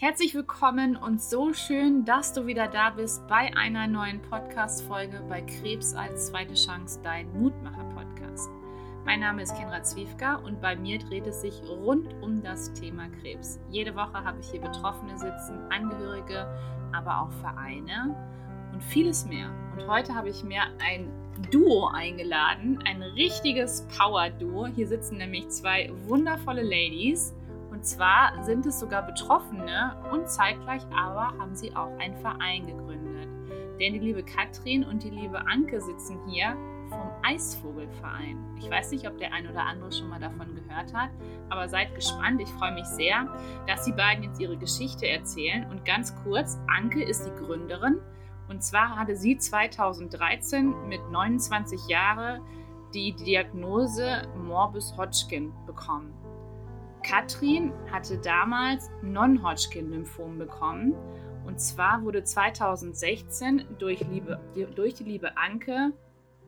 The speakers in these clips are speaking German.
Herzlich willkommen und so schön, dass du wieder da bist bei einer neuen Podcast-Folge bei Krebs als zweite Chance, dein Mutmacher-Podcast. Mein Name ist Kenra Zwiefka und bei mir dreht es sich rund um das Thema Krebs. Jede Woche habe ich hier Betroffene sitzen, Angehörige, aber auch Vereine und vieles mehr. Und heute habe ich mir ein Duo eingeladen, ein richtiges Power-Duo. Hier sitzen nämlich zwei wundervolle Ladies und zwar sind es sogar Betroffene und zeitgleich aber haben sie auch einen Verein gegründet. Denn die liebe Katrin und die liebe Anke sitzen hier vom Eisvogelverein. Ich weiß nicht, ob der ein oder andere schon mal davon gehört hat, aber seid gespannt. Ich freue mich sehr, dass die beiden jetzt ihre Geschichte erzählen. Und ganz kurz, Anke ist die Gründerin. Und zwar hatte sie 2013 mit 29 Jahren die Diagnose Morbus Hodgkin bekommen. Katrin hatte damals Non-Hodgkin-Lymphom bekommen. Und zwar wurde 2016 durch, liebe, durch die liebe Anke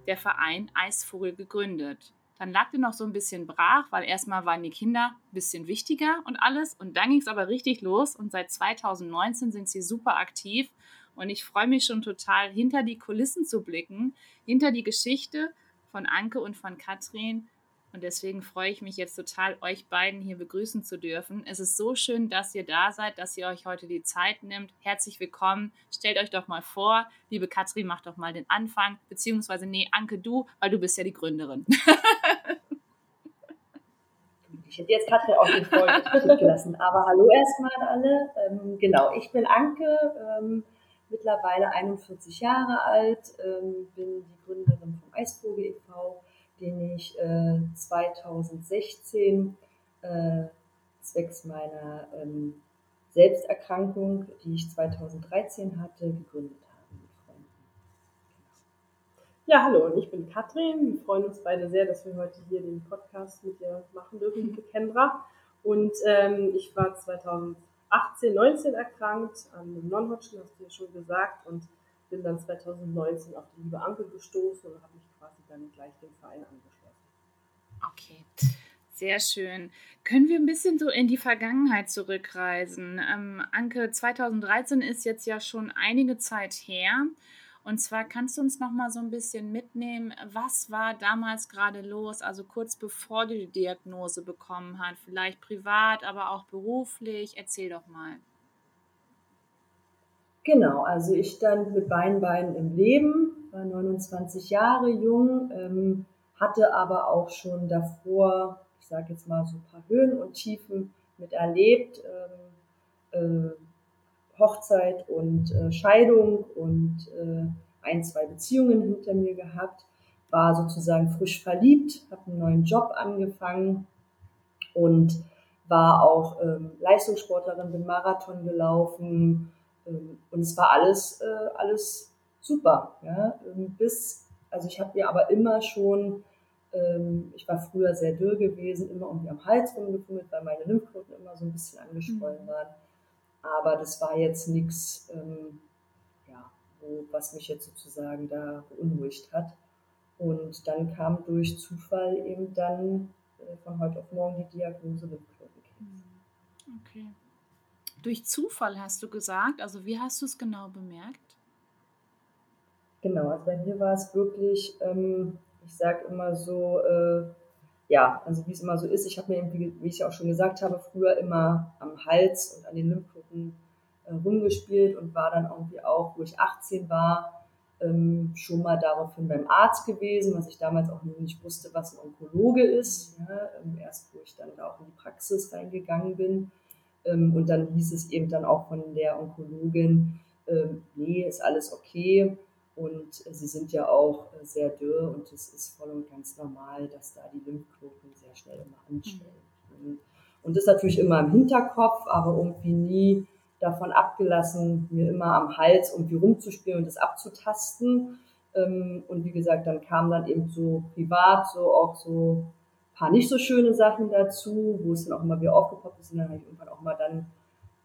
der Verein Eisvogel gegründet. Dann lag der noch so ein bisschen brach, weil erstmal waren die Kinder ein bisschen wichtiger und alles. Und dann ging es aber richtig los. Und seit 2019 sind sie super aktiv. Und ich freue mich schon total, hinter die Kulissen zu blicken, hinter die Geschichte von Anke und von Katrin und deswegen freue ich mich jetzt total, euch beiden hier begrüßen zu dürfen. Es ist so schön, dass ihr da seid, dass ihr euch heute die Zeit nimmt. Herzlich willkommen. Stellt euch doch mal vor. Liebe Katrin, mach doch mal den Anfang. Beziehungsweise, nee, Anke, du, weil du bist ja die Gründerin. ich hätte jetzt Katrin auch den Vortritt gelassen. Aber hallo erstmal an alle. Ähm, genau, ich bin Anke, ähm, mittlerweile 41 Jahre alt, ähm, bin die Gründerin vom Eisvogel e.V., den ich äh, 2016 äh, zwecks meiner ähm, Selbsterkrankung, die ich 2013 hatte, gegründet habe. Ja, hallo, und ich bin Katrin. Wir freuen uns beide sehr, dass wir heute hier den Podcast mit dir machen dürfen, liebe Kendra. Und ähm, ich war 2018, 19 erkrankt an einem Non-Hodgkin, hast du ja schon gesagt, und bin dann 2019 auf die liebe Anke gestoßen und habe mich quasi dann gleich dem Verein angeschlossen. Okay. Sehr schön. Können wir ein bisschen so in die Vergangenheit zurückreisen? Ähm, Anke, 2013 ist jetzt ja schon einige Zeit her. Und zwar kannst du uns noch mal so ein bisschen mitnehmen, was war damals gerade los, also kurz bevor du die Diagnose bekommen hast, vielleicht privat, aber auch beruflich. Erzähl doch mal. Genau, also ich stand mit beiden Beinen im Leben, war 29 Jahre jung, ähm, hatte aber auch schon davor, ich sage jetzt mal so ein paar Höhen und Tiefen mit erlebt, ähm, äh, Hochzeit und äh, Scheidung und äh, ein, zwei Beziehungen hinter mir gehabt, war sozusagen frisch verliebt, habe einen neuen Job angefangen und war auch ähm, Leistungssportlerin, bin Marathon gelaufen, ähm, und es war alles, äh, alles super. Ja? Ähm, bis, also ich habe mir aber immer schon, ähm, ich war früher sehr dürr gewesen, immer irgendwie am Hals rumgefummelt, weil meine Lymphknoten immer so ein bisschen angeschwollen mhm. waren. Aber das war jetzt nichts, ja, was mich jetzt sozusagen da beunruhigt hat. Und dann kam durch Zufall eben dann äh, von heute auf morgen die Diagnose Lymphknotenkrebs. Mhm. Okay. Durch Zufall hast du gesagt. Also wie hast du es genau bemerkt? Genau, also bei mir war es wirklich, ähm, ich sage immer so, äh, ja, also wie es immer so ist, ich habe mir, wie ich auch schon gesagt habe, früher immer am Hals und an den Lymphknoten äh, rumgespielt und war dann irgendwie auch, wo ich 18 war, ähm, schon mal daraufhin beim Arzt gewesen, was ich damals auch noch nicht wusste, was ein Onkologe ist. Ja, ähm, erst wo ich dann da auch in die Praxis reingegangen bin. Ähm, und dann hieß es eben dann auch von der Onkologin, ähm, nee, ist alles okay. Und sie sind ja auch äh, sehr dürr und es ist voll und ganz normal, dass da die Lymphknoten sehr schnell immer anstellen. Mhm. Und das natürlich immer im Hinterkopf, aber irgendwie nie davon abgelassen, mir immer am Hals irgendwie rumzuspielen und das abzutasten. Ähm, und wie gesagt, dann kam dann eben so privat so auch so paar nicht so schöne Sachen dazu, wo es dann auch immer wieder aufgepoppt ist. Und dann habe ich irgendwann auch mal dann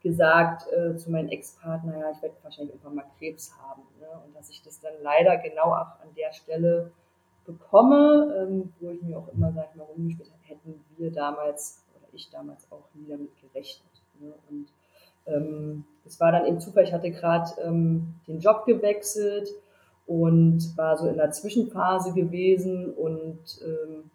gesagt äh, zu meinem Ex-Partner, ja, ich werde wahrscheinlich irgendwann mal Krebs haben. Ne? Und dass ich das dann leider genau auch an der Stelle bekomme, ähm, wo ich mir auch immer sage, warum nicht, hätten wir damals oder ich damals auch nie damit gerechnet. Ne? Und ähm, es war dann eben Zufall, ich hatte gerade ähm, den Job gewechselt und war so in der Zwischenphase gewesen und ähm,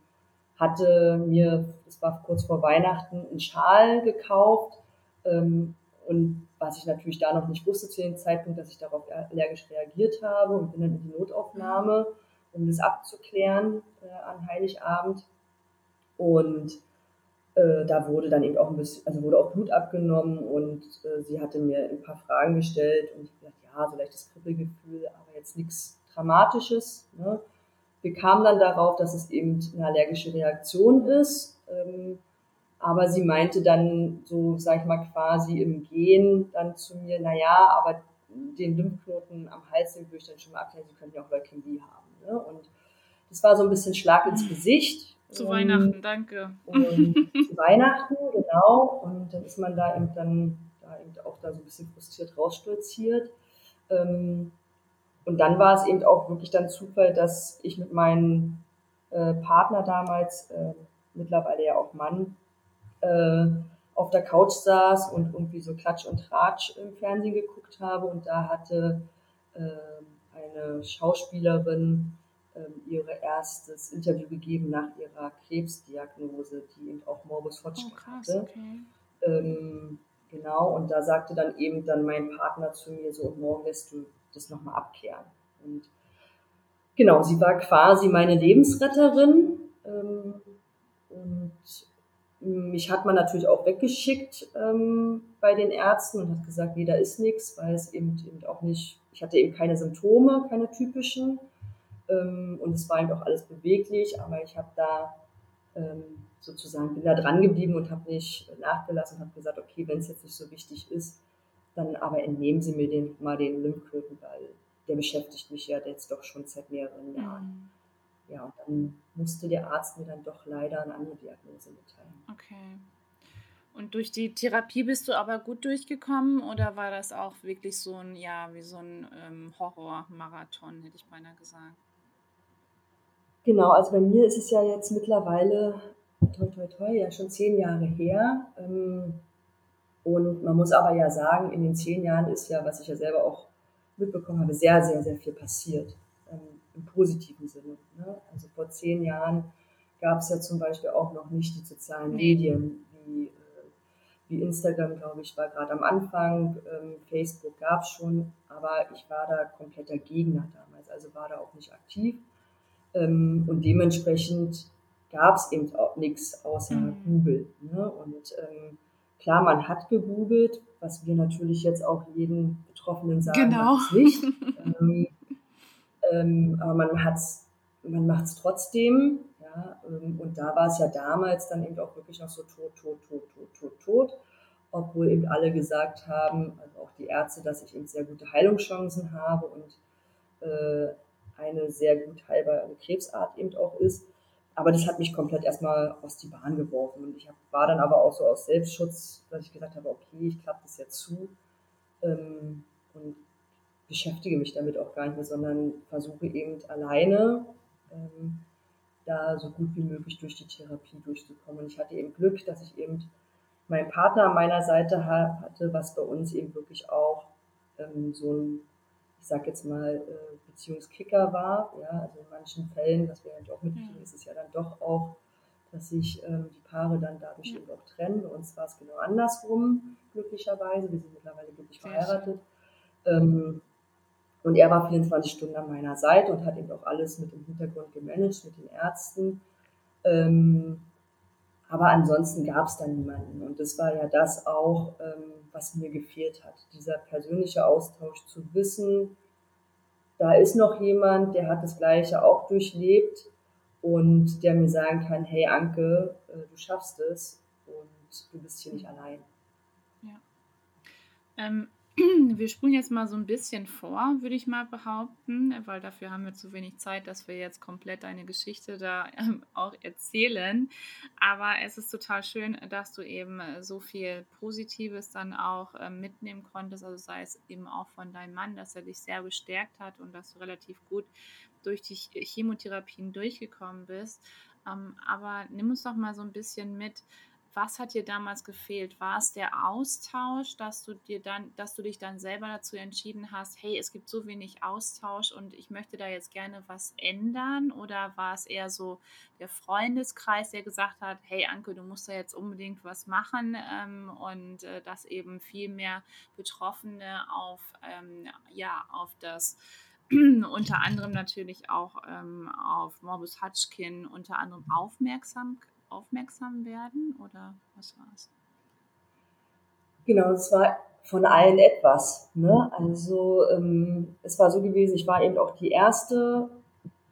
hatte mir, das war kurz vor Weihnachten, einen Schal gekauft ähm, und was ich natürlich da noch nicht wusste zu dem Zeitpunkt, dass ich darauf allergisch reagiert habe und bin dann in die Notaufnahme, um das abzuklären äh, an Heiligabend. Und äh, da wurde dann eben auch ein bisschen, also wurde auch Blut abgenommen und äh, sie hatte mir ein paar Fragen gestellt und ich habe ja, so leichtes Kribbelgefühl, aber jetzt nichts Dramatisches. Ne? Wir kamen dann darauf, dass es eben eine allergische Reaktion ist. Ähm, aber sie meinte dann so, sag ich mal, quasi im Gehen dann zu mir, na ja, aber den Lymphknoten am Hals, den würde ich dann schon mal abklären, sie könnten ja auch Leukämie haben. Ne? Und das war so ein bisschen Schlag ins Gesicht. Zu Weihnachten, danke. Und zu Weihnachten, genau. Und dann ist man da eben dann da eben auch da so ein bisschen frustriert rausstolziert. Ähm, und dann war es eben auch wirklich dann Zufall, dass ich mit meinem äh, Partner damals, äh, mittlerweile ja auch Mann, äh, auf der Couch saß und irgendwie so Klatsch und Tratsch im Fernsehen geguckt habe und da hatte äh, eine Schauspielerin äh, ihr erstes Interview gegeben nach ihrer Krebsdiagnose, die eben auch Morbus Hodgkin oh, krass, hatte. Okay. Ähm, genau, und da sagte dann eben dann mein Partner zu mir so, und morgen lässt du das nochmal abklären. Und genau, sie war quasi meine Lebensretterin. Ähm, und mich hat man natürlich auch weggeschickt ähm, bei den Ärzten und hat gesagt, nee, da ist nichts, weil es eben, eben auch nicht, ich hatte eben keine Symptome, keine typischen. Ähm, und es war eben auch alles beweglich, aber ich habe da ähm, sozusagen, bin da dran geblieben und habe nicht nachgelassen und habe gesagt, okay, wenn es jetzt nicht so wichtig ist, dann aber entnehmen Sie mir den, mal den Lymphknoten, weil der beschäftigt mich ja jetzt doch schon seit mehreren Jahren. Ja, und dann musste der Arzt mir dann doch leider eine andere Diagnose mitteilen. Okay. Und durch die Therapie bist du aber gut durchgekommen oder war das auch wirklich so ein, ja, wie so ein ähm, Horrormarathon, hätte ich beinahe gesagt? Genau, also bei mir ist es ja jetzt mittlerweile, toi, toi, toi, ja schon zehn Jahre her. Ähm, und man muss aber ja sagen, in den zehn Jahren ist ja, was ich ja selber auch mitbekommen habe, sehr, sehr, sehr viel passiert im positiven Sinne. Ne? Also vor zehn Jahren gab es ja zum Beispiel auch noch nicht die sozialen Medien wie, äh, wie Instagram, glaube ich, war gerade am Anfang. Ähm, Facebook gab es schon, aber ich war da kompletter Gegner damals, also war da auch nicht aktiv. Ähm, und dementsprechend gab es eben auch nichts außer mhm. Google. Ne? Und ähm, klar, man hat gegoogelt, was wir natürlich jetzt auch jeden Betroffenen sagen, genau. nicht. ähm, ähm, aber man hat's, man macht es trotzdem. Ja, ähm, und da war es ja damals dann eben auch wirklich noch so tot, tot, tot, tot, tot, tot. Obwohl eben alle gesagt haben, also auch die Ärzte, dass ich eben sehr gute Heilungschancen habe und äh, eine sehr gut heilbare Krebsart eben auch ist. Aber das hat mich komplett erstmal aus die Bahn geworfen. Und ich hab, war dann aber auch so aus Selbstschutz, dass ich gesagt habe, okay, ich klappe das jetzt zu. Ähm, und beschäftige mich damit auch gar nicht mehr, sondern versuche eben alleine ähm, da so gut wie möglich durch die Therapie durchzukommen. Und ich hatte eben Glück, dass ich eben meinen Partner an meiner Seite hatte, was bei uns eben wirklich auch ähm, so ein, ich sag jetzt mal, äh, Beziehungskicker war. Ja, also in manchen Fällen, was wir halt auch mitkriegen, ist es ja dann doch auch, dass sich ähm, die Paare dann dadurch eben auch trennen. Bei uns war es genau andersrum, glücklicherweise. Wir sind mittlerweile glücklich verheiratet. Ähm, und er war 24 Stunden an meiner Seite und hat eben auch alles mit im Hintergrund gemanagt, mit den Ärzten. Ähm, aber ansonsten gab es da niemanden. Und das war ja das auch, ähm, was mir gefehlt hat. Dieser persönliche Austausch zu wissen, da ist noch jemand, der hat das Gleiche auch durchlebt und der mir sagen kann, hey Anke, äh, du schaffst es und du bist hier nicht allein. Ja. Ähm, wir spulen jetzt mal so ein bisschen vor, würde ich mal behaupten, weil dafür haben wir zu wenig Zeit, dass wir jetzt komplett eine Geschichte da ähm, auch erzählen. Aber es ist total schön, dass du eben so viel Positives dann auch ähm, mitnehmen konntest, also sei es eben auch von deinem Mann, dass er dich sehr bestärkt hat und dass du relativ gut durch die Chemotherapien durchgekommen bist. Ähm, aber nimm uns doch mal so ein bisschen mit, was hat dir damals gefehlt? War es der Austausch, dass du dir dann, dass du dich dann selber dazu entschieden hast, hey, es gibt so wenig Austausch und ich möchte da jetzt gerne was ändern? Oder war es eher so der Freundeskreis, der gesagt hat, hey Anke, du musst da jetzt unbedingt was machen ähm, und äh, dass eben viel mehr Betroffene auf, ähm, ja, auf das unter anderem natürlich auch ähm, auf Morbus Hutchkin unter anderem aufmerksam aufmerksam werden oder was war es? Genau, es war von allen etwas. Ne? Also ähm, es war so gewesen, ich war eben auch die erste,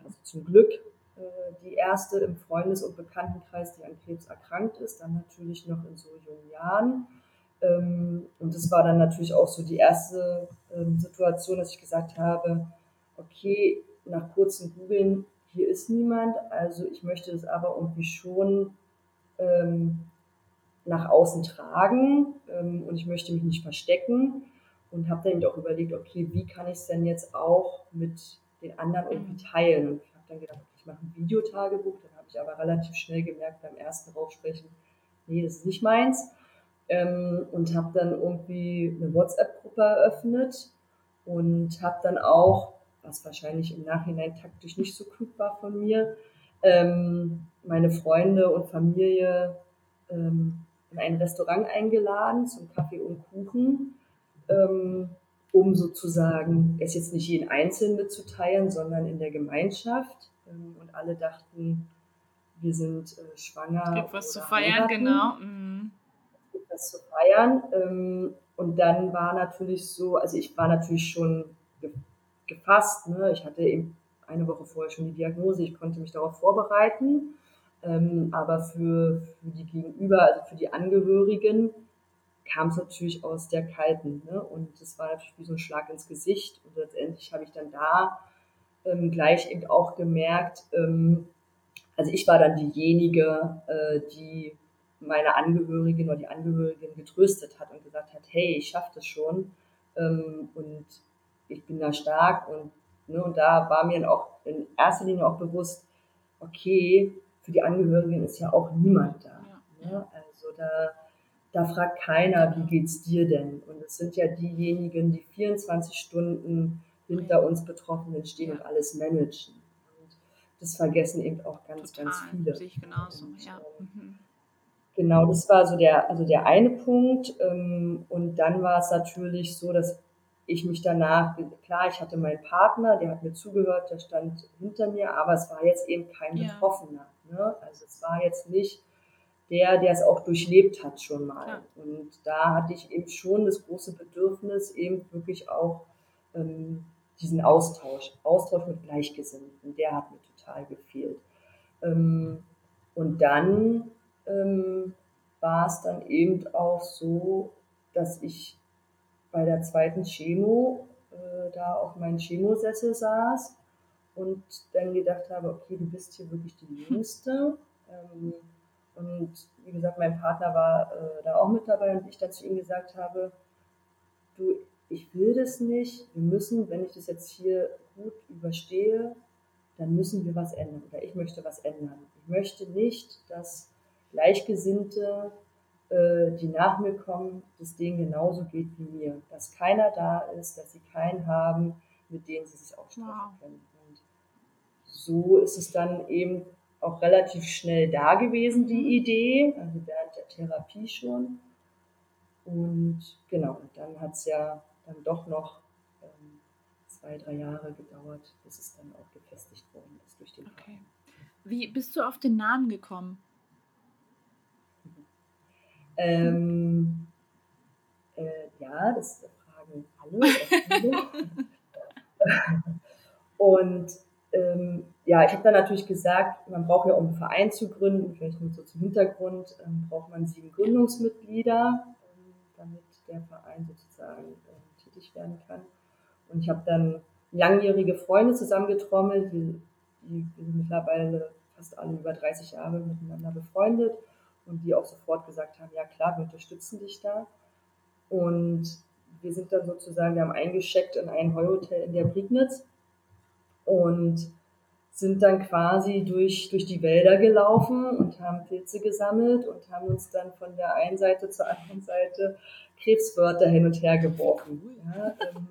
also zum Glück äh, die erste im Freundes- und Bekanntenkreis, die an Krebs erkrankt ist, dann natürlich noch in so jungen Jahren. Ähm, und es war dann natürlich auch so die erste ähm, Situation, dass ich gesagt habe, okay, nach kurzem Googeln hier ist niemand, also ich möchte es aber irgendwie schon ähm, nach außen tragen ähm, und ich möchte mich nicht verstecken und habe dann auch überlegt, okay, wie kann ich es denn jetzt auch mit den anderen irgendwie mhm. teilen? Und ich habe dann gedacht, ich mache ein Videotagebuch, dann habe ich aber relativ schnell gemerkt beim ersten Raufsprechen, nee, das ist nicht meins. Ähm, und habe dann irgendwie eine WhatsApp-Gruppe eröffnet und habe dann auch was wahrscheinlich im Nachhinein taktisch nicht so klug war von mir, ähm, meine Freunde und Familie ähm, in ein Restaurant eingeladen zum Kaffee und Kuchen, ähm, um sozusagen es jetzt nicht jeden Einzelnen mitzuteilen, sondern in der Gemeinschaft. Ähm, und alle dachten, wir sind äh, schwanger. Es gibt was zu feiern, heiraten. genau. Mhm. Es gibt was zu feiern. Ähm, und dann war natürlich so, also ich war natürlich schon gefasst. Ne? Ich hatte eben eine Woche vorher schon die Diagnose, ich konnte mich darauf vorbereiten. Ähm, aber für, für die Gegenüber, also für die Angehörigen, kam es natürlich aus der kalten. Ne? Und das war natürlich wie so ein Schlag ins Gesicht. Und letztendlich habe ich dann da ähm, gleich eben auch gemerkt, ähm, also ich war dann diejenige, äh, die meine Angehörigen oder die Angehörigen getröstet hat und gesagt hat, hey, ich schaffe das schon. Ähm, und ich bin da stark und, ne, und da war mir auch in erster Linie auch bewusst, okay, für die Angehörigen ist ja auch niemand da. Ne? Also da, da fragt keiner, wie geht's dir denn? Und es sind ja diejenigen, die 24 Stunden hinter uns Betroffenen stehen und alles managen. Und das vergessen eben auch ganz, Total, ganz viele. Sehe ich genauso, und, ja. Ähm, mhm. Genau, das war so der, also der eine Punkt. Ähm, und dann war es natürlich so, dass ich mich danach, klar, ich hatte meinen Partner, der hat mir zugehört, der stand hinter mir, aber es war jetzt eben kein ja. Betroffener. Ne? Also es war jetzt nicht der, der es auch durchlebt hat schon mal. Ja. Und da hatte ich eben schon das große Bedürfnis, eben wirklich auch ähm, diesen Austausch, Austausch mit Gleichgesinnten, der hat mir total gefehlt. Ähm, und dann ähm, war es dann eben auch so, dass ich bei der zweiten Chemo äh, da auf meinen Chemosessel saß und dann gedacht habe, okay, du bist hier wirklich die Jüngste. Ähm, und wie gesagt, mein Partner war äh, da auch mit dabei und ich dann zu ihm gesagt habe, du, ich will das nicht, wir müssen, wenn ich das jetzt hier gut überstehe, dann müssen wir was ändern oder ich möchte was ändern. Ich möchte nicht, dass Gleichgesinnte äh, die nach mir kommen, das denen genauso geht wie mir. Dass keiner da ist, dass sie keinen haben, mit denen sie sich austauschen wow. können. Und so ist es dann eben auch relativ schnell da gewesen, die mhm. Idee, also während der Therapie schon. Und genau, und dann hat es ja dann doch noch ähm, zwei, drei Jahre gedauert, bis es dann auch gefestigt worden ist durch den Okay. Wie bist du auf den Namen gekommen? Ähm, äh, ja, das fragen alle. und ähm, ja, ich habe dann natürlich gesagt, man braucht ja, um einen Verein zu gründen, vielleicht nur so zum Hintergrund, ähm, braucht man sieben Gründungsmitglieder, ähm, damit der Verein sozusagen äh, tätig werden kann. Und ich habe dann langjährige Freunde zusammengetrommelt, die, die, die mittlerweile fast alle über 30 Jahre miteinander befreundet und die auch sofort gesagt haben, ja klar, wir unterstützen dich da. Und wir sind dann sozusagen, wir haben eingeschickt in ein Heuhotel in der Prignitz und sind dann quasi durch, durch die Wälder gelaufen und haben Pilze gesammelt und haben uns dann von der einen Seite zur anderen Seite Krebswörter hin und her geworfen. Ja, ähm,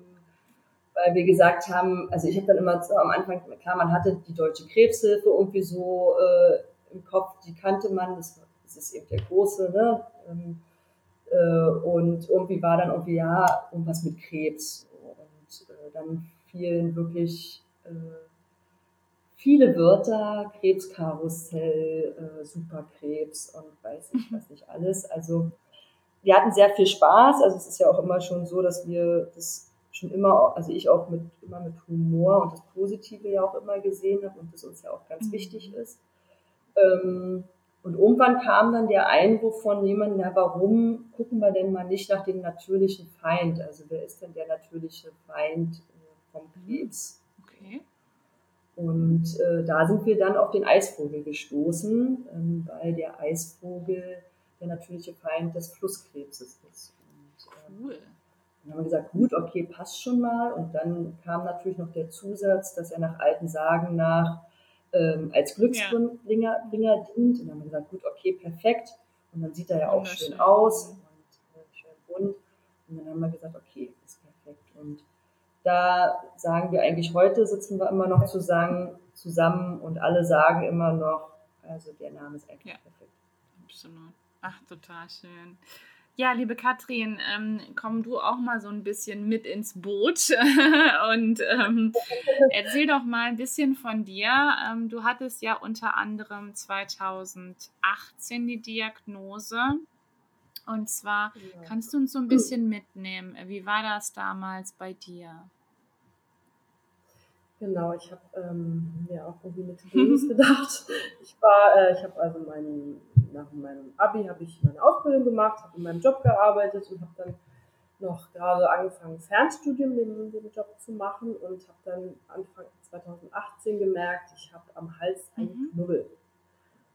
weil wir gesagt haben, also ich habe dann immer so am Anfang, klar, man hatte die Deutsche Krebshilfe irgendwie so äh, im Kopf, die kannte man, das, das ist eben der große, ne? Ähm, äh, und irgendwie war dann irgendwie, ja, irgendwas mit Krebs. Und äh, dann fielen wirklich äh, viele Wörter, Krebskarussell, Superkrebs und weiß ich was nicht alles. Also wir hatten sehr viel Spaß. Also es ist ja auch immer schon so, dass wir das schon immer, also ich auch mit immer mit Humor und das Positive ja auch immer gesehen habe und das uns ja auch ganz mhm. wichtig ist. Ähm, und irgendwann kam dann der Einwurf von jemandem, ja, warum gucken wir denn mal nicht nach dem natürlichen Feind? Also wer ist denn der natürliche Feind äh, vom Krebs? Okay. Und äh, da sind wir dann auf den Eisvogel gestoßen, ähm, weil der Eisvogel der natürliche Feind des Flusskrebses ist. Und, ähm, cool. Dann haben wir gesagt, gut, okay, passt schon mal. Und dann kam natürlich noch der Zusatz, dass er nach alten Sagen nach ähm, als Glücksbringer ja. dient. Und dann haben wir gesagt, gut, okay, perfekt. Und dann sieht er ja auch schön aus und äh, schön bunt. Und dann haben wir gesagt, okay, ist perfekt. Und da sagen wir eigentlich heute, sitzen wir immer noch zusammen, zusammen und alle sagen immer noch, also der Name ist eigentlich ja. perfekt. Absolut. Ach, total schön. Ja, liebe Katrin, ähm, komm du auch mal so ein bisschen mit ins Boot und ähm, erzähl doch mal ein bisschen von dir. Ähm, du hattest ja unter anderem 2018 die Diagnose. Und zwar ja. kannst du uns so ein bisschen mitnehmen. Wie war das damals bei dir? Genau, ich habe ähm, mir auch irgendwie mit Böses gedacht. Ich war, äh, ich habe also meinen, nach meinem Abi habe ich meine Ausbildung gemacht, habe in meinem Job gearbeitet und habe dann noch gerade angefangen, Fernstudium den, den Job zu machen und habe dann Anfang 2018 gemerkt, ich habe am Hals einen mhm. Knubbel.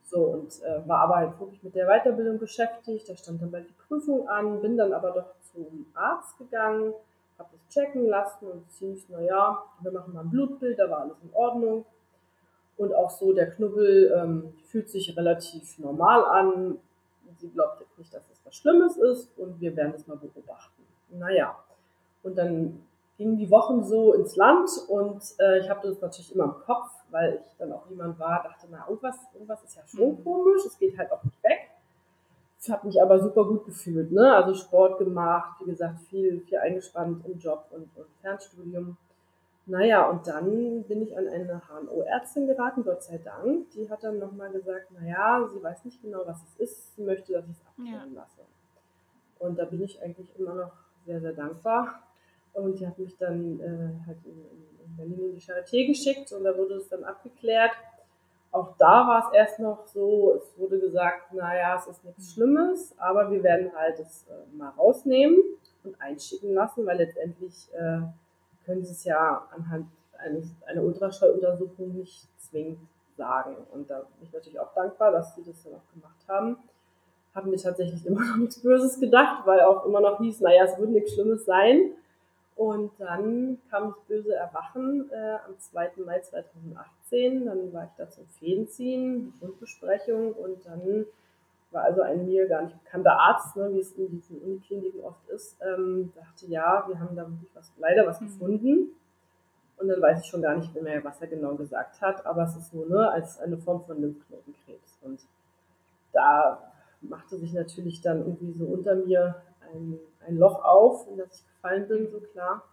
So, und äh, war aber halt wirklich mit der Weiterbildung beschäftigt. Da stand dann bald die Prüfung an, bin dann aber doch zum Arzt gegangen habe das checken lassen und hieß, naja, wir machen mal ein Blutbild, da war alles in Ordnung. Und auch so, der Knubbel ähm, fühlt sich relativ normal an. Sie glaubt jetzt nicht, dass es was Schlimmes ist und wir werden es mal beobachten. Naja, und dann gingen die Wochen so ins Land und äh, ich habe das natürlich immer im Kopf, weil ich dann auch jemand war, dachte, na, irgendwas, irgendwas ist ja schon mhm. komisch, es geht halt auch nicht weg habe mich aber super gut gefühlt, ne? Also Sport gemacht, wie gesagt, viel, viel eingespannt im Job und, und Fernstudium. Naja, und dann bin ich an eine HNO-Ärztin geraten, Gott sei Dank. Die hat dann nochmal gesagt, naja, sie weiß nicht genau, was es ist, sie möchte, dass ich es abklären ja. lasse. Und da bin ich eigentlich immer noch sehr, sehr dankbar. Und die hat mich dann äh, halt in, in Berlin in die Charité geschickt und da wurde es dann abgeklärt. Auch da war es erst noch so, es wurde gesagt, naja, es ist nichts Schlimmes, aber wir werden halt es äh, mal rausnehmen und einschicken lassen, weil letztendlich äh, können sie es ja anhand eines, einer Ultraschalluntersuchung nicht zwingend sagen. Und da bin ich natürlich auch dankbar, dass sie das dann auch gemacht haben. Haben mir tatsächlich immer noch nichts Böses gedacht, weil auch immer noch hieß, naja, es würde nichts Schlimmes sein. Und dann kam das böse Erwachen äh, am 2. Mai 2018. Dann war ich da zum Fädenziehen, Grundbesprechung und dann war also ein mir gar nicht bekannter Arzt, ne, wie es in diesen Unikliniken oft ist, ähm, dachte, ja, wir haben da wirklich was, leider was mhm. gefunden. Und dann weiß ich schon gar nicht mehr, was er genau gesagt hat, aber es ist nur ne, als eine Form von Lymphknotenkrebs. Und da machte sich natürlich dann irgendwie so unter mir ein, ein Loch auf, in das ich gefallen bin, so klar.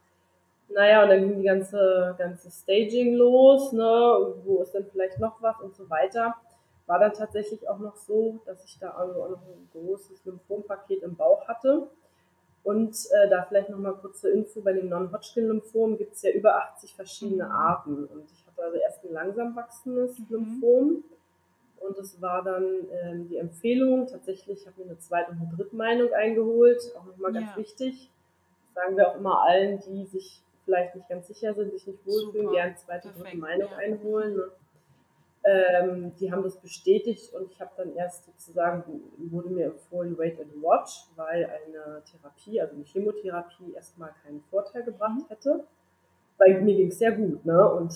Naja, und dann ging die ganze, ganze Staging los, ne, wo ist denn vielleicht noch was und so weiter. War dann tatsächlich auch noch so, dass ich da also auch noch ein großes Lymphompaket im Bauch hatte. Und äh, da vielleicht nochmal kurze Info, bei dem Non-Hodgkin-Lymphom gibt es ja über 80 verschiedene mhm. Arten. Und ich hatte also erst ein langsam wachsendes mhm. Lymphom und es war dann ähm, die Empfehlung, tatsächlich, ich habe mir eine zweite und eine dritte Meinung eingeholt, auch nochmal ganz ja. wichtig. Das sagen wir auch immer allen, die sich vielleicht nicht ganz sicher sind, sich nicht wohlfühlen, gerne eine zweite, und dritte Meinung ja. einholen. Ne? Ähm, die haben das bestätigt und ich habe dann erst sozusagen, wurde mir empfohlen, wait and watch, weil eine Therapie, also eine Chemotherapie erstmal keinen Vorteil gebracht mhm. hätte. Weil mir ging es sehr gut, ne? Und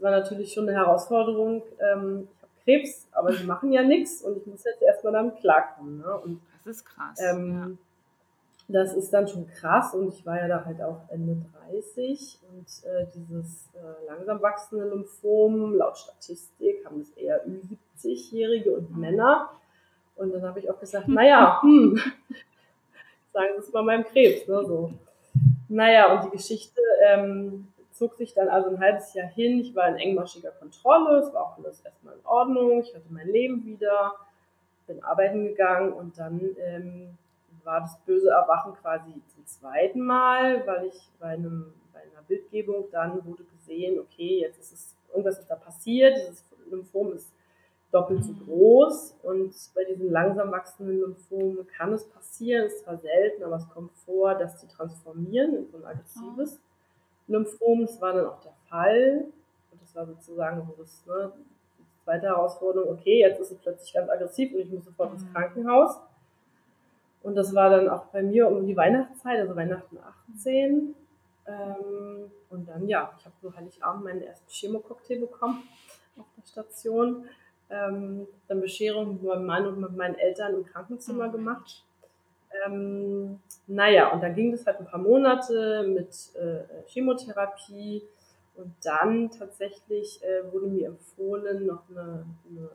war natürlich schon eine Herausforderung. Ähm, ich habe Krebs, aber sie machen ja nichts und ich muss jetzt erstmal damit klarkommen. Ne? Und, das ist krass. Ähm, ja. Das ist dann schon krass und ich war ja da halt auch Ende 30 und äh, dieses äh, langsam wachsende Lymphom, laut Statistik haben es eher Ü70-Jährige und mhm. Männer. Und dann habe ich auch gesagt, naja, hm, sagen Sie es mal meinem Krebs, ne, so. Naja, und die Geschichte ähm, zog sich dann also ein halbes Jahr hin. Ich war in engmaschiger Kontrolle, es war auch alles erstmal in Ordnung, ich hatte mein Leben wieder, bin arbeiten gegangen und dann ähm, war das böse Erwachen quasi zum zweiten Mal, weil ich bei, einem, bei einer Bildgebung dann wurde gesehen, okay, jetzt ist es, irgendwas ist da passiert, dieses Lymphom ist doppelt so groß und bei diesen langsam wachsenden Lymphomen kann es passieren, es ist zwar selten, aber es kommt vor, dass die transformieren in so ein aggressives Lymphom. Das war dann auch der Fall und das war sozusagen so das, ne, die zweite Herausforderung, okay, jetzt ist es plötzlich ganz aggressiv und ich muss sofort ins mhm. Krankenhaus. Und das war dann auch bei mir um die Weihnachtszeit, also Weihnachten 18. Ähm, und dann, ja, ich habe so Heiligabend meinen ersten Chemococktail bekommen auf der Station ähm, dann Bescherung mit meinem Mann und mit meinen Eltern im Krankenzimmer mhm. gemacht. Ähm, naja, und dann ging das halt ein paar Monate mit äh, Chemotherapie und dann tatsächlich äh, wurde mir empfohlen, noch eine, eine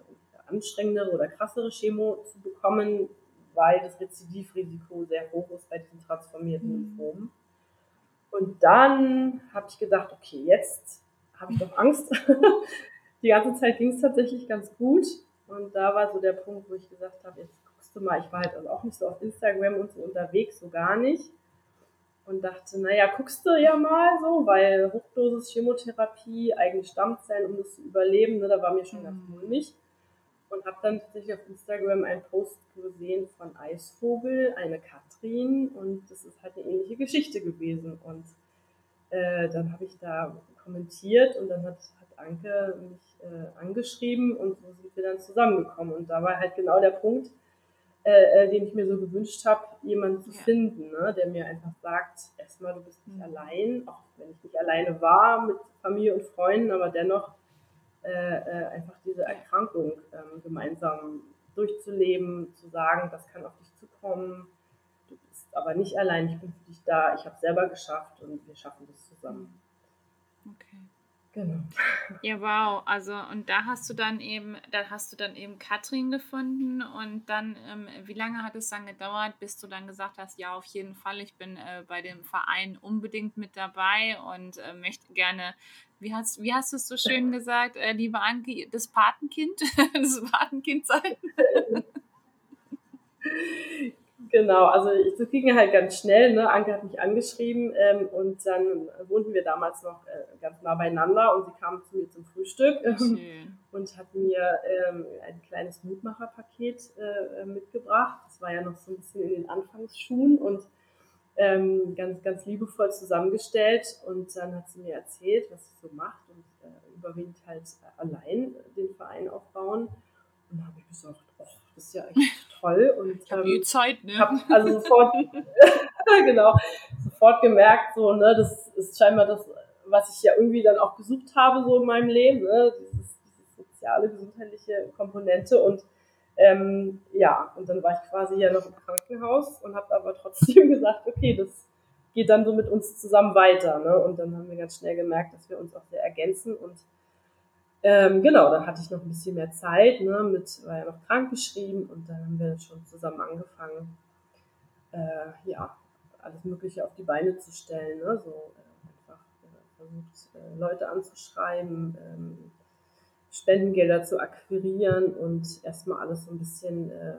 anstrengendere oder krassere Chemo zu bekommen, weil das Rezidivrisiko sehr hoch ist bei diesen transformierten mhm. Lymphomen. Und dann habe ich gedacht, okay, jetzt habe ich doch Angst, die ganze Zeit ging es tatsächlich ganz gut. Und da war so der Punkt, wo ich gesagt habe, jetzt guckst du mal, ich war halt also auch nicht so auf Instagram und so unterwegs, so gar nicht. Und dachte, naja, guckst du ja mal so, weil Hochdosis Chemotherapie, eigene Stammzellen, um das zu überleben, ne, da war mir schon ganz mhm. mulmig. Und habe dann tatsächlich auf Instagram einen Post gesehen von Eisvogel, eine Katrin, und das ist halt eine ähnliche Geschichte gewesen. Und äh, dann habe ich da kommentiert und dann hat, hat Anke mich äh, angeschrieben und so sind wir dann zusammengekommen. Und da war halt genau der Punkt, äh, äh, den ich mir so gewünscht habe, jemanden zu ja. finden, ne, der mir einfach sagt, erstmal, du bist nicht mhm. allein, auch wenn ich nicht alleine war mit Familie und Freunden, aber dennoch äh, äh, einfach diese Erkrankung ähm, gemeinsam durchzuleben, zu sagen, das kann auf dich zukommen, du bist aber nicht allein, ich bin für dich da, ich habe es selber geschafft und wir schaffen das zusammen. Okay. Genau. Ja, wow. Also und da hast du dann eben, da hast du dann eben Katrin gefunden und dann, ähm, wie lange hat es dann gedauert, bis du dann gesagt hast, ja, auf jeden Fall, ich bin äh, bei dem Verein unbedingt mit dabei und äh, möchte gerne, wie hast, wie hast du es so schön gesagt, äh, liebe Anke, das Patenkind, das Patenkind sein? Genau, also das ging halt ganz schnell. Ne? Anke hat mich angeschrieben ähm, und dann wohnten wir damals noch äh, ganz nah beieinander und sie kam zu mir zum Frühstück ähm, und hat mir ähm, ein kleines Mutmacherpaket äh, mitgebracht. Das war ja noch so ein bisschen in den Anfangsschuhen und ähm, ganz, ganz liebevoll zusammengestellt. Und dann hat sie mir erzählt, was sie so macht und äh, überwiegend halt allein den Verein aufbauen. Und da habe ich gesagt, ach, das ist ja echt toll. Und ich habe ähm, Zeit, ne? Hab also sofort, genau, sofort gemerkt, so, ne, das ist scheinbar das, was ich ja irgendwie dann auch gesucht habe, so in meinem Leben, ne, dieses, diese soziale, gesundheitliche Komponente und ähm, ja, und dann war ich quasi ja noch im Krankenhaus und habe aber trotzdem gesagt, okay, das geht dann so mit uns zusammen weiter. Ne? Und dann haben wir ganz schnell gemerkt, dass wir uns auch sehr ergänzen und ähm, genau, dann hatte ich noch ein bisschen mehr Zeit, ne, mit, war ja noch krank geschrieben und dann haben wir schon zusammen angefangen, äh, ja, alles Mögliche auf die Beine zu stellen, ne, so äh, einfach äh, versucht, äh, Leute anzuschreiben, ähm, Spendengelder zu akquirieren und erstmal alles so ein bisschen äh,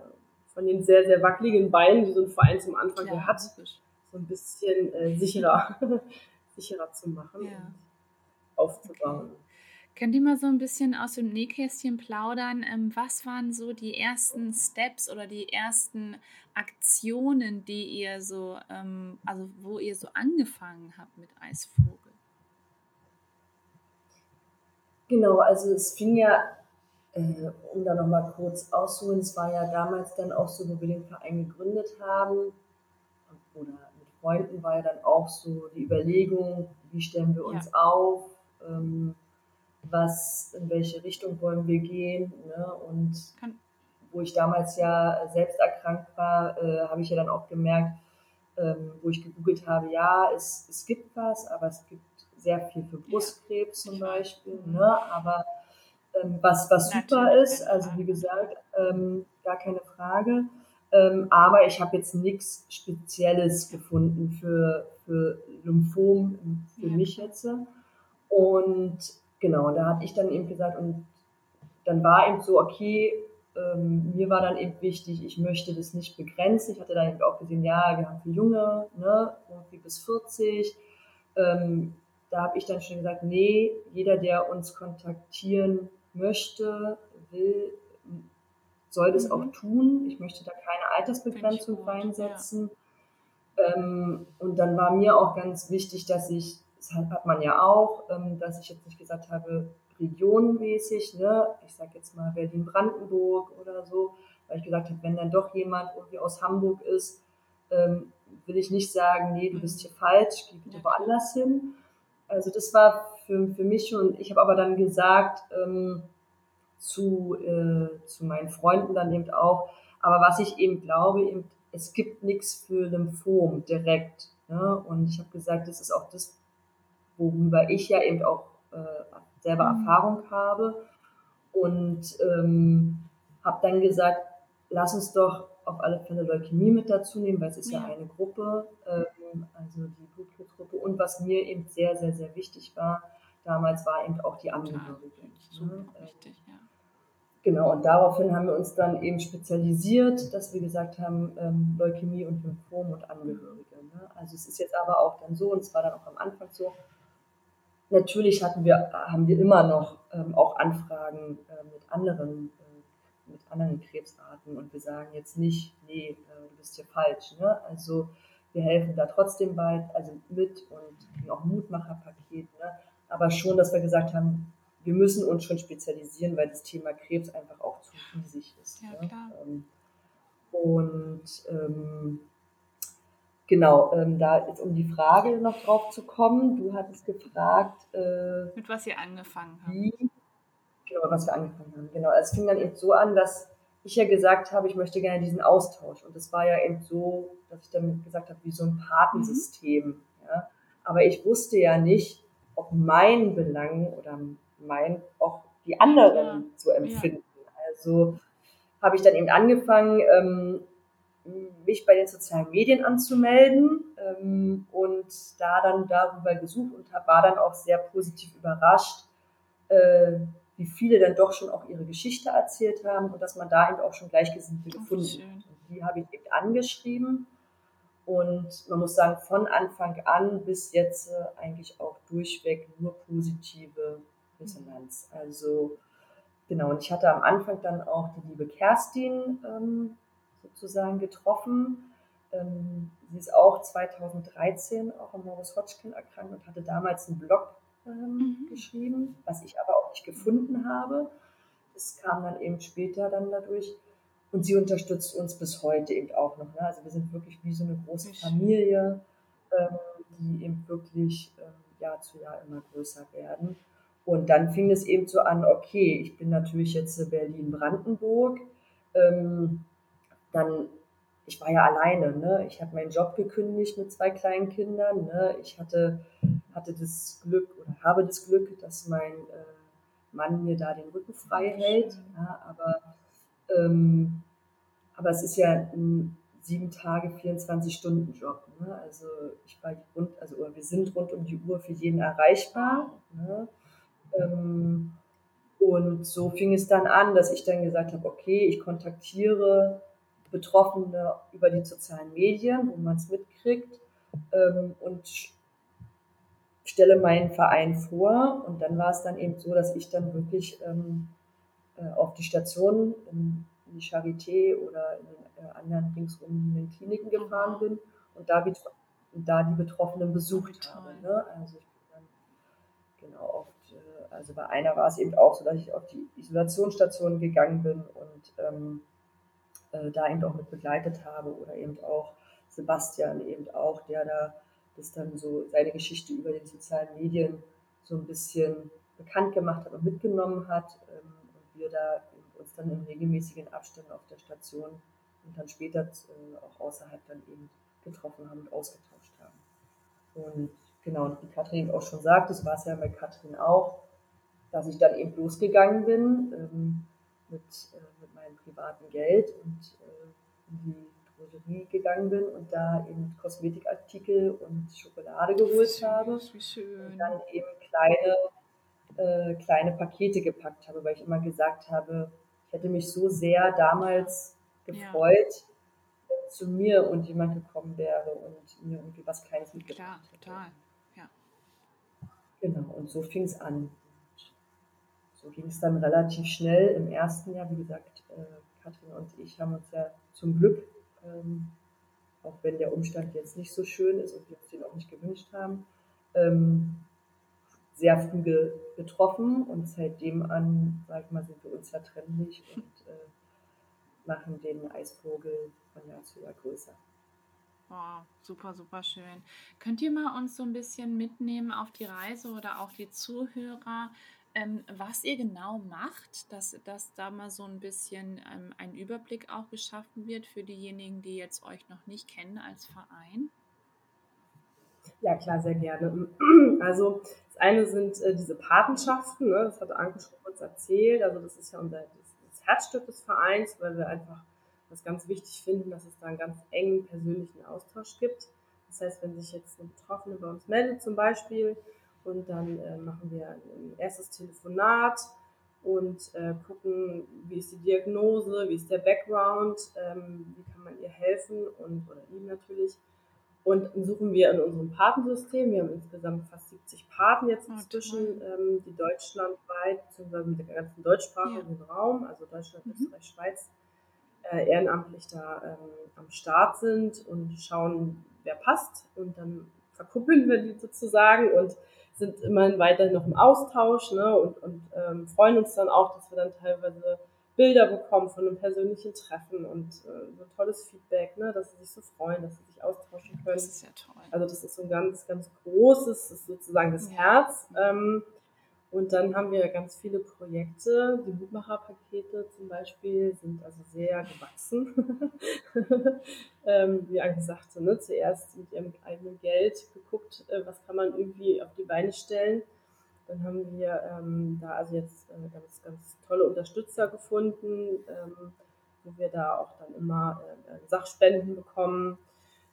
von den sehr, sehr wackeligen Beinen, die so ein Verein zum Anfang ja, hat, so ein bisschen äh, sicherer, sicherer zu machen ja. und aufzubauen. Okay. Könnt ihr mal so ein bisschen aus dem Nähkästchen plaudern? Ähm, was waren so die ersten Steps oder die ersten Aktionen, die ihr so, ähm, also wo ihr so angefangen habt mit Eisvogel? Genau, also es fing ja, äh, um da nochmal kurz auszuholen, es war ja damals dann auch so, wo wir den Verein gegründet haben, oder mit Freunden war ja dann auch so die Überlegung, wie stellen wir uns ja. auf, ähm, was, in welche Richtung wollen wir gehen. Ne? Und wo ich damals ja selbst erkrankt war, äh, habe ich ja dann auch gemerkt, ähm, wo ich gegoogelt habe, ja, es, es gibt was, aber es gibt sehr viel für Brustkrebs zum Beispiel. Ne? Aber ähm, was, was super ist, also wie gesagt, ähm, gar keine Frage. Ähm, aber ich habe jetzt nichts Spezielles gefunden für, für Lymphom, für ja. mich jetzt. Und genau, da hatte ich dann eben gesagt, und dann war eben so, okay, ähm, mir war dann eben wichtig, ich möchte das nicht begrenzen. Ich hatte dann eben auch gesehen, ja, wir haben für Junge, ne, irgendwie bis 40. Ähm, da habe ich dann schon gesagt, nee, jeder, der uns kontaktieren möchte, will, soll das mhm. auch tun. Ich möchte da keine Altersbegrenzung reinsetzen. Ja. Ähm, und dann war mir auch ganz wichtig, dass ich, das hat man ja auch, ähm, dass ich jetzt nicht gesagt habe, regionenmäßig, ne? ich sage jetzt mal Berlin-Brandenburg oder so, weil ich gesagt habe, wenn dann doch jemand irgendwie aus Hamburg ist, ähm, will ich nicht sagen, nee, du bist hier falsch, geh bitte woanders hin. Also das war für, für mich schon, ich habe aber dann gesagt ähm, zu, äh, zu meinen Freunden dann eben auch, aber was ich eben glaube, eben, es gibt nichts für Lymphom direkt. Ne? Und ich habe gesagt, das ist auch das, worüber ich ja eben auch äh, selber mhm. Erfahrung habe. Und ähm, habe dann gesagt, lass uns doch auf alle Fälle Leukämie mit dazu nehmen, weil es ist ja, ja eine Gruppe, ähm, also die Blutkrebsgruppe. Und was mir eben sehr, sehr, sehr wichtig war, damals war eben auch die Angehörigen. Super ne? wichtig, ja. Genau, und daraufhin haben wir uns dann eben spezialisiert, dass wir gesagt haben, ähm, Leukämie und Lymphom und Angehörige. Ne? Also es ist jetzt aber auch dann so, und es war dann auch am Anfang so, natürlich hatten wir, haben wir immer noch ähm, auch Anfragen äh, mit anderen mit anderen Krebsarten und wir sagen jetzt nicht, nee, äh, du bist hier falsch. Ne? Also wir helfen da trotzdem bald, also mit und auch Mutmacherpaket. Ne? Aber schon, dass wir gesagt haben, wir müssen uns schon spezialisieren, weil das Thema Krebs einfach auch zu riesig ist. Ja, ne? klar. Ähm, und ähm, genau, ähm, da jetzt um die Frage noch drauf zu kommen, du hattest gefragt, äh, mit was ihr angefangen habt. Wie, Genau, was wir angefangen haben. Genau, es fing dann eben so an, dass ich ja gesagt habe, ich möchte gerne diesen Austausch. Und es war ja eben so, dass ich dann gesagt habe, wie so ein Patensystem. Mhm. Ja. Aber ich wusste ja nicht, ob mein Belang oder mein auch die anderen ja. so empfinden. Ja. Also habe ich dann eben angefangen, ähm, mich bei den sozialen Medien anzumelden ähm, und da dann darüber gesucht und war dann auch sehr positiv überrascht, äh, wie viele dann doch schon auch ihre Geschichte erzählt haben und dass man da eben auch schon Gleichgesinnte gefunden hat. Die habe ich eben angeschrieben und man muss sagen, von Anfang an bis jetzt äh, eigentlich auch durchweg nur positive Resonanz. Also genau, und ich hatte am Anfang dann auch die liebe Kerstin ähm, sozusagen getroffen. Ähm, sie ist auch 2013 auch am Morris Hodgkin erkrankt und hatte damals einen Blog ähm, mhm. geschrieben, was ich aber auch nicht gefunden habe. Das kam dann eben später dann dadurch. Und sie unterstützt uns bis heute eben auch noch. Ne? Also wir sind wirklich wie so eine große Familie, ähm, die eben wirklich ähm, Jahr zu Jahr immer größer werden. Und dann fing es eben so an, okay, ich bin natürlich jetzt Berlin-Brandenburg. Ähm, dann, ich war ja alleine, ne? Ich habe meinen Job gekündigt mit zwei kleinen Kindern. Ne? Ich hatte hatte das Glück oder habe das Glück, dass mein äh, Mann mir da den Rücken frei hält. Ja, aber, ähm, aber es ist ja ein sieben Tage, 24 Stunden Job. Ne? Also ich war rund, also wir sind rund um die Uhr für jeden erreichbar. Ne? Ähm, und so fing es dann an, dass ich dann gesagt habe, okay, ich kontaktiere Betroffene über die sozialen Medien, wo man es mitkriegt ähm, und stelle meinen Verein vor und dann war es dann eben so, dass ich dann wirklich ähm, äh, auf die Station in, in, die Charité oder in den äh, anderen ringsum liegenden Kliniken gefahren bin und da, und da die Betroffenen besucht habe. Ne? Also ich bin dann genau oft, äh, also bei einer war es eben auch so, dass ich auf die Isolationsstation gegangen bin und ähm, äh, da eben auch mit begleitet habe oder eben auch Sebastian eben auch, der da das dann so seine Geschichte über den sozialen Medien so ein bisschen bekannt gemacht hat und mitgenommen hat ähm, und wir da uns dann in regelmäßigen Abständen auf der Station und dann später äh, auch außerhalb dann eben getroffen haben und ausgetauscht haben. Und genau, wie Katrin auch schon sagt, das war es ja bei Katrin auch, dass ich dann eben losgegangen bin ähm, mit, äh, mit meinem privaten Geld und äh, in die Drogerie gegangen bin und da eben Kosmetikartikel und Schokolade geholt Süß, habe. Wie schön. Und dann eben kleine, äh, kleine Pakete gepackt habe, weil ich immer gesagt habe, ich hätte mich so sehr damals gefreut, ja zu mir und jemand gekommen wäre und mir irgendwie was Kleines mitgebracht Klar, total, ja. Genau, und so fing es an. So ging es dann relativ schnell im ersten Jahr. Wie gesagt, äh, Katrin und ich haben uns ja zum Glück, ähm, auch wenn der Umstand jetzt nicht so schön ist und wir uns den auch nicht gewünscht haben, ähm, sehr früh getroffen und seitdem an, sag ich mal, sind wir unzertrennlich und äh, machen den Eisvogel von Jahr zu Jahr größer. Oh, super, super schön. Könnt ihr mal uns so ein bisschen mitnehmen auf die Reise oder auch die Zuhörer, ähm, was ihr genau macht, dass, dass da mal so ein bisschen ähm, ein Überblick auch geschaffen wird für diejenigen, die jetzt euch noch nicht kennen als Verein? Ja, klar, sehr gerne. Also das eine sind äh, diese Patenschaften, ne? das hat Anke schon kurz erzählt. Also das ist ja unser das, Herzstück des Vereins, weil wir einfach das ganz wichtig finden, dass es da einen ganz engen persönlichen Austausch gibt. Das heißt, wenn sich jetzt eine Betroffene bei uns meldet zum Beispiel und dann äh, machen wir ein erstes Telefonat und äh, gucken, wie ist die Diagnose, wie ist der Background, ähm, wie kann man ihr helfen und oder ihm natürlich. Und suchen wir in unserem Patensystem, wir haben insgesamt fast 70 Paten jetzt inzwischen, oh, ähm, die deutschlandweit, beziehungsweise mit dem ganzen deutschsprachigen ja. Raum, also Deutschland, mhm. Österreich, Schweiz, äh, ehrenamtlich da ähm, am Start sind und schauen, wer passt. Und dann verkuppeln wir die sozusagen und sind immerhin weiterhin noch im Austausch ne, und, und ähm, freuen uns dann auch, dass wir dann teilweise Bilder bekommen von einem persönlichen Treffen und äh, so tolles Feedback, ne, dass sie sich so freuen, dass sie sich austauschen können. Das ist ja toll. Also das ist so ein ganz, ganz großes, ist sozusagen das. Herz. Ähm, und dann haben wir ganz viele Projekte. Die Mutmacherpakete zum Beispiel sind also sehr gewachsen. ähm, wie Anke sagte, ne? zuerst mit ihrem eigenen Geld geguckt, äh, was kann man irgendwie auf die Beine stellen. Dann haben wir ähm, da also jetzt äh, ganz, ganz tolle Unterstützer gefunden, ähm, wo wir da auch dann immer äh, Sachspenden bekommen.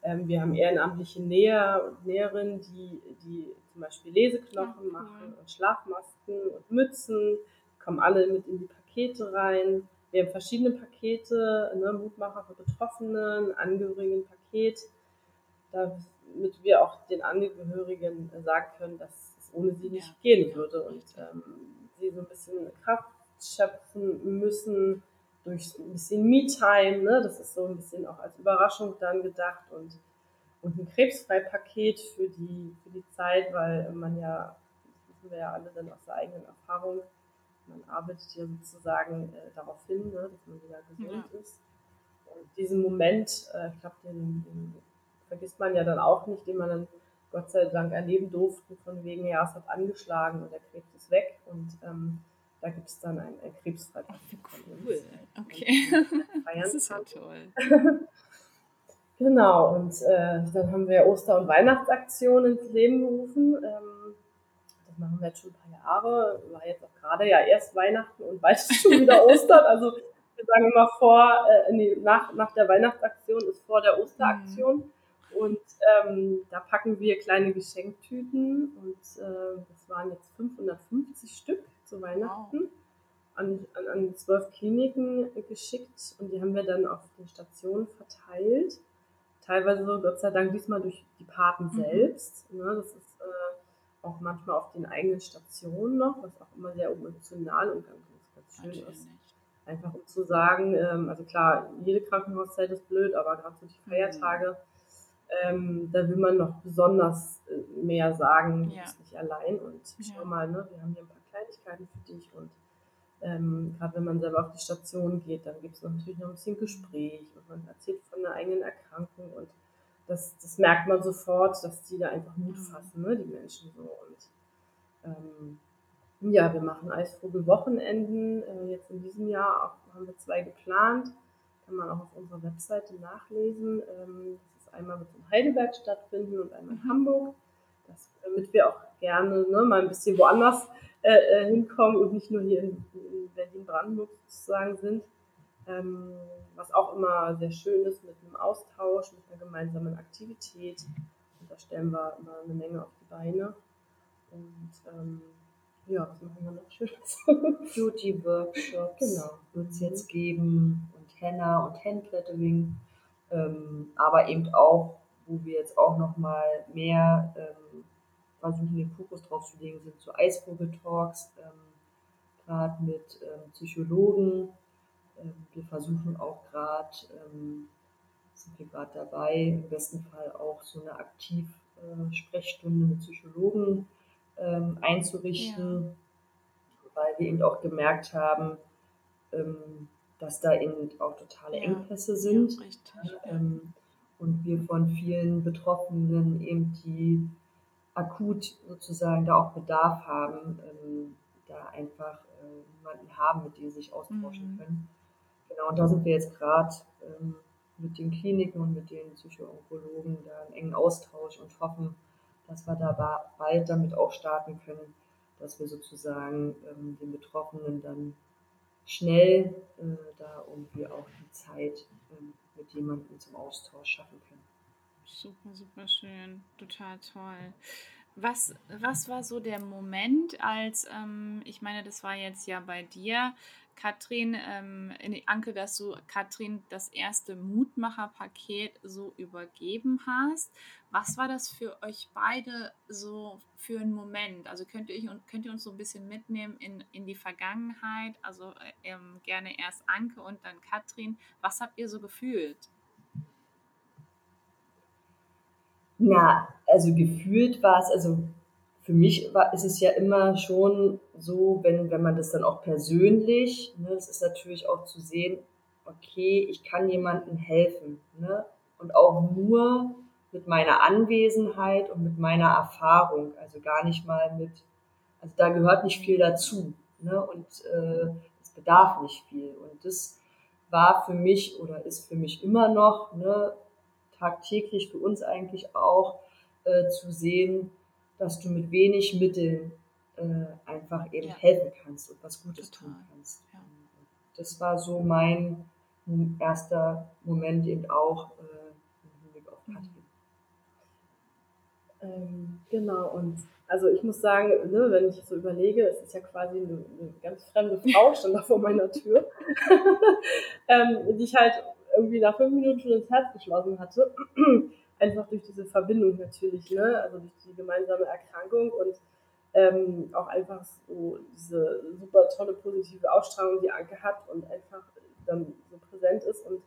Ähm, wir haben ehrenamtliche Näher und Näherinnen, die, die zum Beispiel Leseknochen machen und Schlafmasken und Mützen, kommen alle mit in die Pakete rein. Wir haben verschiedene Pakete, ne, Mutmacher für Betroffene, Angehörigen-Paket, damit wir auch den Angehörigen sagen können, dass es ohne sie nicht ja. gehen würde und ähm, sie so ein bisschen Kraft schöpfen müssen durch ein bisschen Me-Time. Ne? Das ist so ein bisschen auch als Überraschung dann gedacht und und ein Krebsfreipaket für die, für die Zeit, weil man ja, das wissen wir ja alle dann aus der eigenen Erfahrung, man arbeitet ja sozusagen äh, darauf hin, ne, dass man wieder gesund ja. ist. Und diesen Moment, äh, ich glaube, den, den, vergisst man ja dann auch nicht, den man dann Gott sei Dank erleben durfte, von wegen, ja, es hat angeschlagen und der Krebs ist weg und ähm, da gibt es dann ein, ein Krebsfreipaket. Cool, okay. Das ist ja toll. Genau, und äh, dann haben wir Oster- und Weihnachtsaktionen ins Leben gerufen. Ähm, das machen wir jetzt schon ein paar Jahre. War jetzt auch gerade ja erst Weihnachten und bald ist schon wieder Ostern. Also wir sagen immer vor, äh, nee, nach, nach der Weihnachtsaktion ist vor der Osteraktion. Mhm. Und ähm, da packen wir kleine Geschenktüten und äh, das waren jetzt 550 Stück zu Weihnachten. Wow. An, an, an zwölf Kliniken geschickt und die haben wir dann auf den Stationen verteilt teilweise so, Gott sei Dank, diesmal durch die Paten mhm. selbst. Ne? Das ist äh, auch manchmal auf den eigenen Stationen noch, was auch immer sehr emotional und ganz, ganz schön Natürlich. ist. Einfach um zu sagen, ähm, also klar, jede Krankenhauszeit ist blöd, aber gerade so die mhm. Feiertage, mhm. ähm, da will man noch besonders äh, mehr sagen, ja. bist nicht allein und ja. schau mal, ne, wir haben hier ein paar Kleinigkeiten für dich und ähm, Gerade wenn man selber auf die Station geht, dann gibt es natürlich noch ein bisschen Gespräch und man erzählt von einer eigenen Erkrankung und das, das merkt man sofort, dass die da einfach Mut mhm. fassen, ne, die Menschen so. Und ähm, Ja, wir machen Eisvogelwochenenden. Äh, jetzt in diesem Jahr haben wir zwei geplant. Kann man auch auf unserer Webseite nachlesen. Ähm, das ist einmal mit in Heidelberg stattfinden und einmal in Hamburg. Das, damit wir auch gerne ne, mal ein bisschen woanders äh, äh, hinkommen und nicht nur hier in, in Berlin-Brandenburg sozusagen sind. Ähm, was auch immer sehr schön ist mit einem Austausch, mit einer gemeinsamen Aktivität. Und da stellen wir immer eine Menge auf die Beine. Und ähm, ja, was machen wir noch Schönes? Beauty-Workshops genau. wird es jetzt geben und Henna und Handlettering. Ähm, aber eben auch, wo wir jetzt auch nochmal mehr ähm, versuchen, den Fokus drauf zu legen, sind so Eisvogel-Talks, ähm, gerade mit ähm, Psychologen. Ähm, wir versuchen auch gerade, ähm, sind wir gerade dabei, im besten Fall auch so eine Aktiv-Sprechstunde äh, mit Psychologen ähm, einzurichten, ja. weil wir eben auch gemerkt haben, ähm, dass da eben auch totale ja. Engpässe sind. Ja, und wir von vielen Betroffenen eben die akut sozusagen da auch Bedarf haben, ähm, da einfach äh, jemanden haben, mit dem sie sich austauschen mhm. können. Genau, und da sind wir jetzt gerade ähm, mit den Kliniken und mit den Psychoonkologen da im engen Austausch und hoffen, dass wir da bald damit auch starten können, dass wir sozusagen ähm, den Betroffenen dann schnell äh, da irgendwie auch die Zeit ähm, mit jemandem zum Austausch schaffen können. Super, super schön, total toll. Was, was war so der Moment, als, ähm, ich meine, das war jetzt ja bei dir, Katrin, ähm, Anke, dass du Katrin das erste Mutmacher-Paket so übergeben hast. Was war das für euch beide so für einen Moment? Also könnt ihr, könnt ihr uns so ein bisschen mitnehmen in, in die Vergangenheit? Also äh, ähm, gerne erst Anke und dann Katrin. Was habt ihr so gefühlt? Ja, also gefühlt war es, also für mich war, ist es ja immer schon so, wenn, wenn man das dann auch persönlich, ne, das ist natürlich auch zu sehen, okay, ich kann jemandem helfen. Ne? Und auch nur mit meiner Anwesenheit und mit meiner Erfahrung, also gar nicht mal mit, also da gehört nicht viel dazu. Ne? Und äh, es bedarf nicht viel. Und das war für mich oder ist für mich immer noch ne, tagtäglich für uns eigentlich auch äh, zu sehen, dass du mit wenig Mitteln äh, einfach eben ja. helfen kannst und was Gutes Total. tun kannst. Ja. Das war so mein erster Moment eben auch äh, im Hinblick auf Katrin. Ähm, genau, und also ich muss sagen, ne, wenn ich so überlege, es ist ja quasi eine, eine ganz fremde Frau, stand da vor meiner Tür, ähm, die ich halt irgendwie nach fünf Minuten schon ins Herz geschlossen hatte einfach durch diese Verbindung natürlich, ne? also durch die gemeinsame Erkrankung und ähm, auch einfach so diese super tolle positive Ausstrahlung, die Anke hat und einfach dann so präsent ist. Und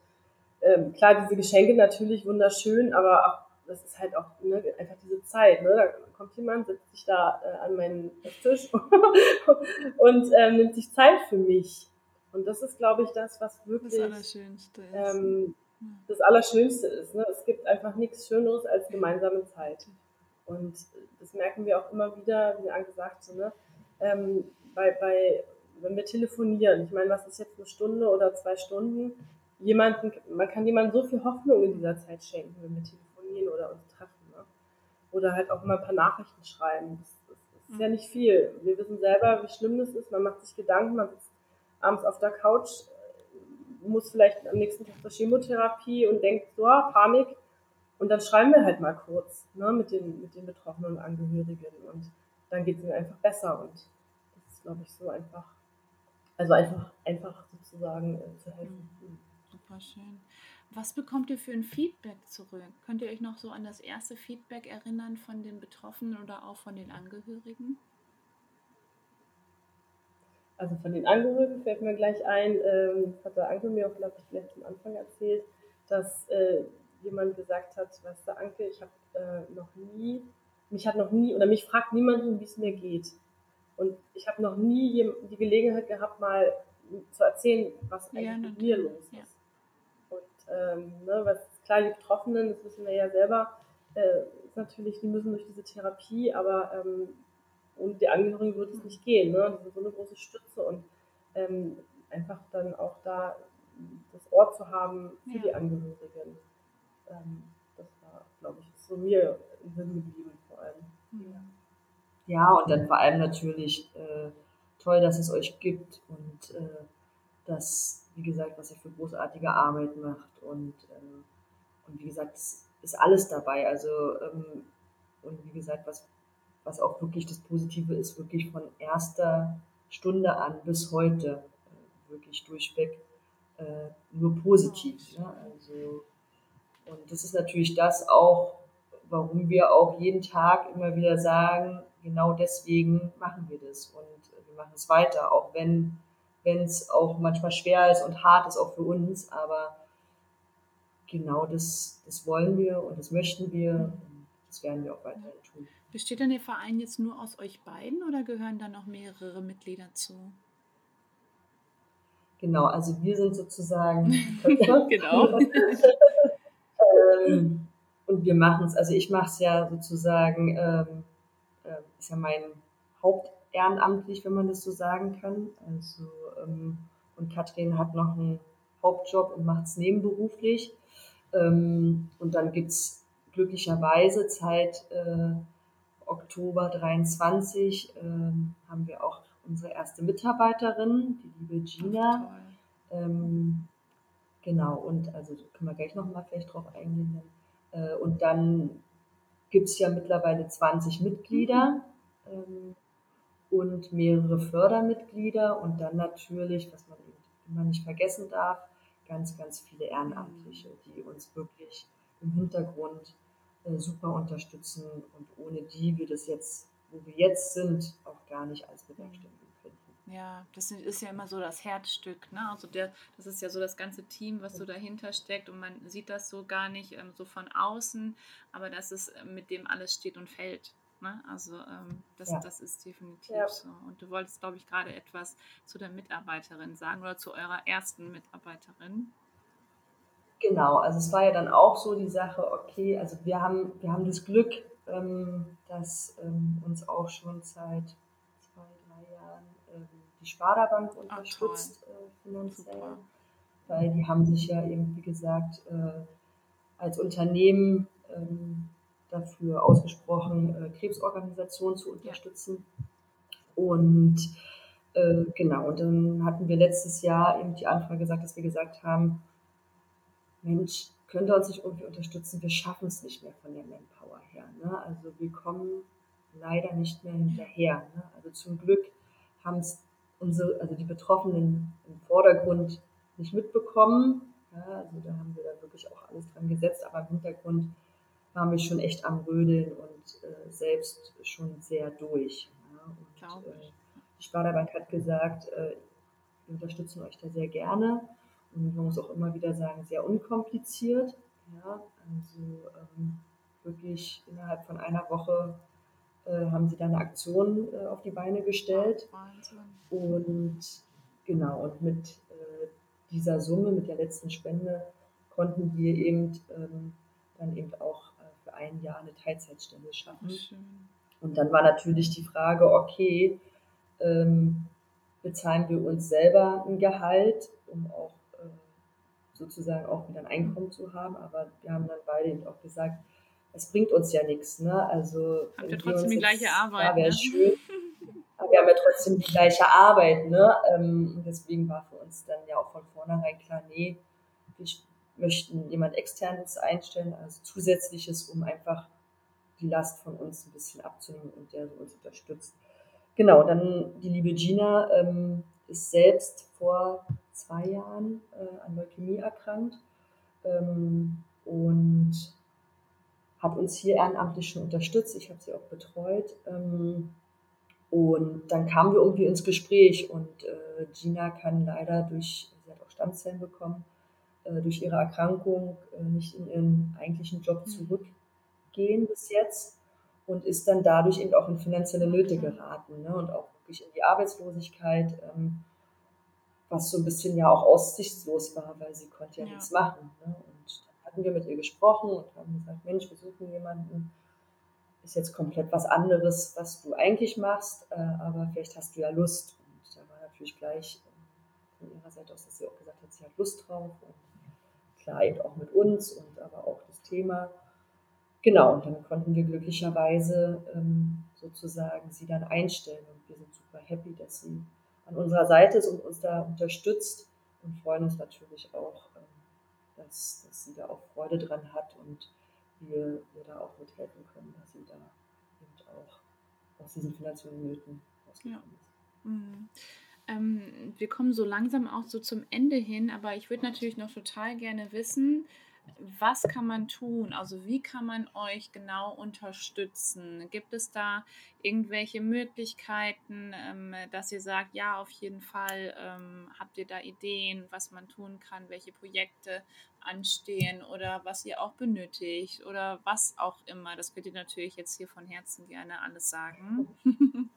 ähm, klar, diese Geschenke natürlich wunderschön, aber auch, das ist halt auch ne, einfach diese Zeit. Ne? Da kommt jemand, setzt sich da äh, an meinen Tisch und ähm, nimmt sich Zeit für mich. Und das ist, glaube ich, das, was wirklich das Allerschönste ist. Ähm, das Allerschönste ist. Ne? Es gibt einfach nichts Schöneres als gemeinsame Zeit. Und das merken wir auch immer wieder, wie Anke sagt, so, ne? Ähm, bei, bei, wenn wir telefonieren, ich meine, was ist jetzt eine Stunde oder zwei Stunden? Jemanden, man kann jemandem so viel Hoffnung in dieser Zeit schenken, wenn wir telefonieren oder uns treffen. Ne? Oder halt auch mal ein paar Nachrichten schreiben. Das, das, das ist ja nicht viel. Wir wissen selber, wie schlimm das ist. Man macht sich Gedanken, man sitzt abends auf der Couch muss vielleicht am nächsten Tag zur Chemotherapie und denkt, so, Panik. Und dann schreiben wir halt mal kurz ne, mit, den, mit den betroffenen Angehörigen und dann geht es ihnen einfach besser. Und das ist, glaube ich, so einfach, also einfach, einfach sozusagen äh, zu helfen. Mhm. Super schön. Was bekommt ihr für ein Feedback zurück? Könnt ihr euch noch so an das erste Feedback erinnern von den Betroffenen oder auch von den Angehörigen? Also von den Angehörigen fällt mir gleich ein, ähm, hat der Anke mir auch, glaube ich, gleich am Anfang erzählt, dass äh, jemand gesagt hat, weißt du, Anke, ich habe äh, noch nie, mich hat noch nie, oder mich fragt niemanden, wie es mir geht. Und ich habe noch nie die Gelegenheit gehabt, mal zu erzählen, was eigentlich ja, mit mir los ist. Ja. Und ähm, ne, was klar, die Betroffenen, das wissen wir ja selber, äh, ist natürlich, die müssen durch diese Therapie, aber ähm, ohne die Angehörigen würde es nicht gehen. Ne? Die sind so eine große Stütze und ähm, einfach dann auch da das Ort zu haben für ja. die Angehörigen. Ähm, das war, glaube ich, so mir im Sinn geblieben vor allem. Ja, ja und dann vor allem natürlich äh, toll, dass es euch gibt und äh, das, wie gesagt, was ihr für großartige Arbeit macht und, äh, und wie gesagt, es ist alles dabei. Also ähm, und wie gesagt, was, was auch wirklich das Positive ist, wirklich von erster Stunde an bis heute äh, wirklich durchweg äh, nur positiv. Ne? Also, und das ist natürlich das auch, warum wir auch jeden Tag immer wieder sagen, genau deswegen machen wir das und wir machen es weiter, auch wenn es auch manchmal schwer ist und hart ist, auch für uns, aber genau das, das wollen wir und das möchten wir und das werden wir auch weiterhin tun. Besteht denn der Verein jetzt nur aus euch beiden oder gehören da noch mehrere Mitglieder zu? Genau, also wir sind sozusagen genau. ähm, und wir machen es, also ich mache es ja sozusagen, ähm, äh, ist ja mein Hauptehrenamtlich, wenn man das so sagen kann. Also, ähm, und Katrin hat noch einen Hauptjob und macht es nebenberuflich. Ähm, und dann gibt es glücklicherweise seit äh, Oktober 23 äh, haben wir auch unsere erste Mitarbeiterin, die liebe Gina. Ähm, genau, und also können wir gleich nochmal vielleicht drauf eingehen. Äh, und dann gibt es ja mittlerweile 20 Mitglieder ähm, und mehrere Fördermitglieder und dann natürlich, was man immer nicht vergessen darf, ganz, ganz viele Ehrenamtliche, die uns wirklich im Hintergrund super unterstützen und ohne die wir das jetzt, wo wir jetzt sind, auch gar nicht als bewerkstelligen könnten. Ja, das ist ja immer so das Herzstück, ne? Also der, das ist ja so das ganze Team, was so dahinter steckt und man sieht das so gar nicht ähm, so von außen, aber das ist äh, mit dem alles steht und fällt. Ne? Also ähm, das, ja. das ist definitiv ja. so. Und du wolltest, glaube ich, gerade etwas zu der Mitarbeiterin sagen oder zu eurer ersten Mitarbeiterin. Genau, also es war ja dann auch so die Sache, okay, also wir haben, wir haben das Glück, ähm, dass ähm, uns auch schon seit zwei, drei Jahren ähm, die Sparda-Bank unterstützt äh, finanziell, Super. weil die haben sich ja eben, wie gesagt, äh, als Unternehmen ähm, dafür ausgesprochen, äh, Krebsorganisationen zu unterstützen. Und äh, genau, und dann hatten wir letztes Jahr eben die Anfrage gesagt, dass wir gesagt haben, Mensch, könnt ihr uns nicht irgendwie unterstützen? Wir schaffen es nicht mehr von der Manpower her. Ne? Also wir kommen leider nicht mehr hinterher. Ne? Also zum Glück haben es unsere, also die Betroffenen im Vordergrund nicht mitbekommen. Ja, also da haben wir da wirklich auch alles dran gesetzt, aber im Hintergrund waren wir schon echt am Rödeln und äh, selbst schon sehr durch. Ja? Und, äh, die Sparda-Bank hat gesagt, äh, wir unterstützen euch da sehr gerne man muss auch immer wieder sagen, sehr unkompliziert. Ja, also ähm, wirklich innerhalb von einer Woche äh, haben sie da eine Aktion äh, auf die Beine gestellt. Wahnsinn. Und genau, und mit äh, dieser Summe, mit der letzten Spende, konnten wir eben ähm, dann eben auch äh, für ein Jahr eine Teilzeitstelle schaffen. Und dann war natürlich die Frage, okay, ähm, bezahlen wir uns selber ein Gehalt, um auch sozusagen auch wieder ein Einkommen zu haben. Aber wir haben dann beide eben auch gesagt, es bringt uns ja nichts. Ne? Also, Habt ihr trotzdem die gleiche Arbeit? Ja, ne? schön. Aber wir haben ja trotzdem die gleiche Arbeit. Ne? Ähm, und deswegen war für uns dann ja auch von vornherein klar, nee, wir möchten jemand externes einstellen, also zusätzliches, um einfach die Last von uns ein bisschen abzunehmen und der uns unterstützt. Genau, dann die liebe Gina ähm, ist selbst vor zwei Jahren äh, an Leukämie erkrankt ähm, und hat uns hier ehrenamtlich schon unterstützt. Ich habe sie auch betreut. Ähm, und dann kamen wir irgendwie ins Gespräch und äh, Gina kann leider durch, sie hat auch Stammzellen bekommen, äh, durch ihre Erkrankung äh, nicht in ihren eigentlichen Job mhm. zurückgehen bis jetzt und ist dann dadurch eben auch in finanzielle Nöte geraten ne? und auch wirklich in die Arbeitslosigkeit. Ähm, was so ein bisschen ja auch aussichtslos war, weil sie konnte ja, ja. nichts machen. Ne? Und dann hatten wir mit ihr gesprochen und haben gesagt, Mensch, wir suchen jemanden. ist jetzt komplett was anderes, was du eigentlich machst, äh, aber vielleicht hast du ja Lust. Und da war natürlich gleich äh, von ihrer Seite aus, dass sie auch gesagt hat, sie hat Lust drauf und klar eben auch mit uns und aber auch das Thema. Genau, und dann konnten wir glücklicherweise ähm, sozusagen sie dann einstellen und wir sind super happy, dass sie an unserer Seite ist und uns da unterstützt und freuen uns natürlich auch, ähm, dass, dass sie da auch Freude dran hat und wir, wir da auch mithelfen können, dass sie da eben auch aus diesen finanziellen Nöten rausgekommen ja. ist. Mhm. Ähm, wir kommen so langsam auch so zum Ende hin, aber ich würde natürlich noch total gerne wissen, was kann man tun? Also wie kann man euch genau unterstützen? Gibt es da irgendwelche Möglichkeiten, ähm, dass ihr sagt, ja, auf jeden Fall ähm, habt ihr da Ideen, was man tun kann, welche Projekte anstehen oder was ihr auch benötigt oder was auch immer. Das könnt ihr natürlich jetzt hier von Herzen gerne alles sagen.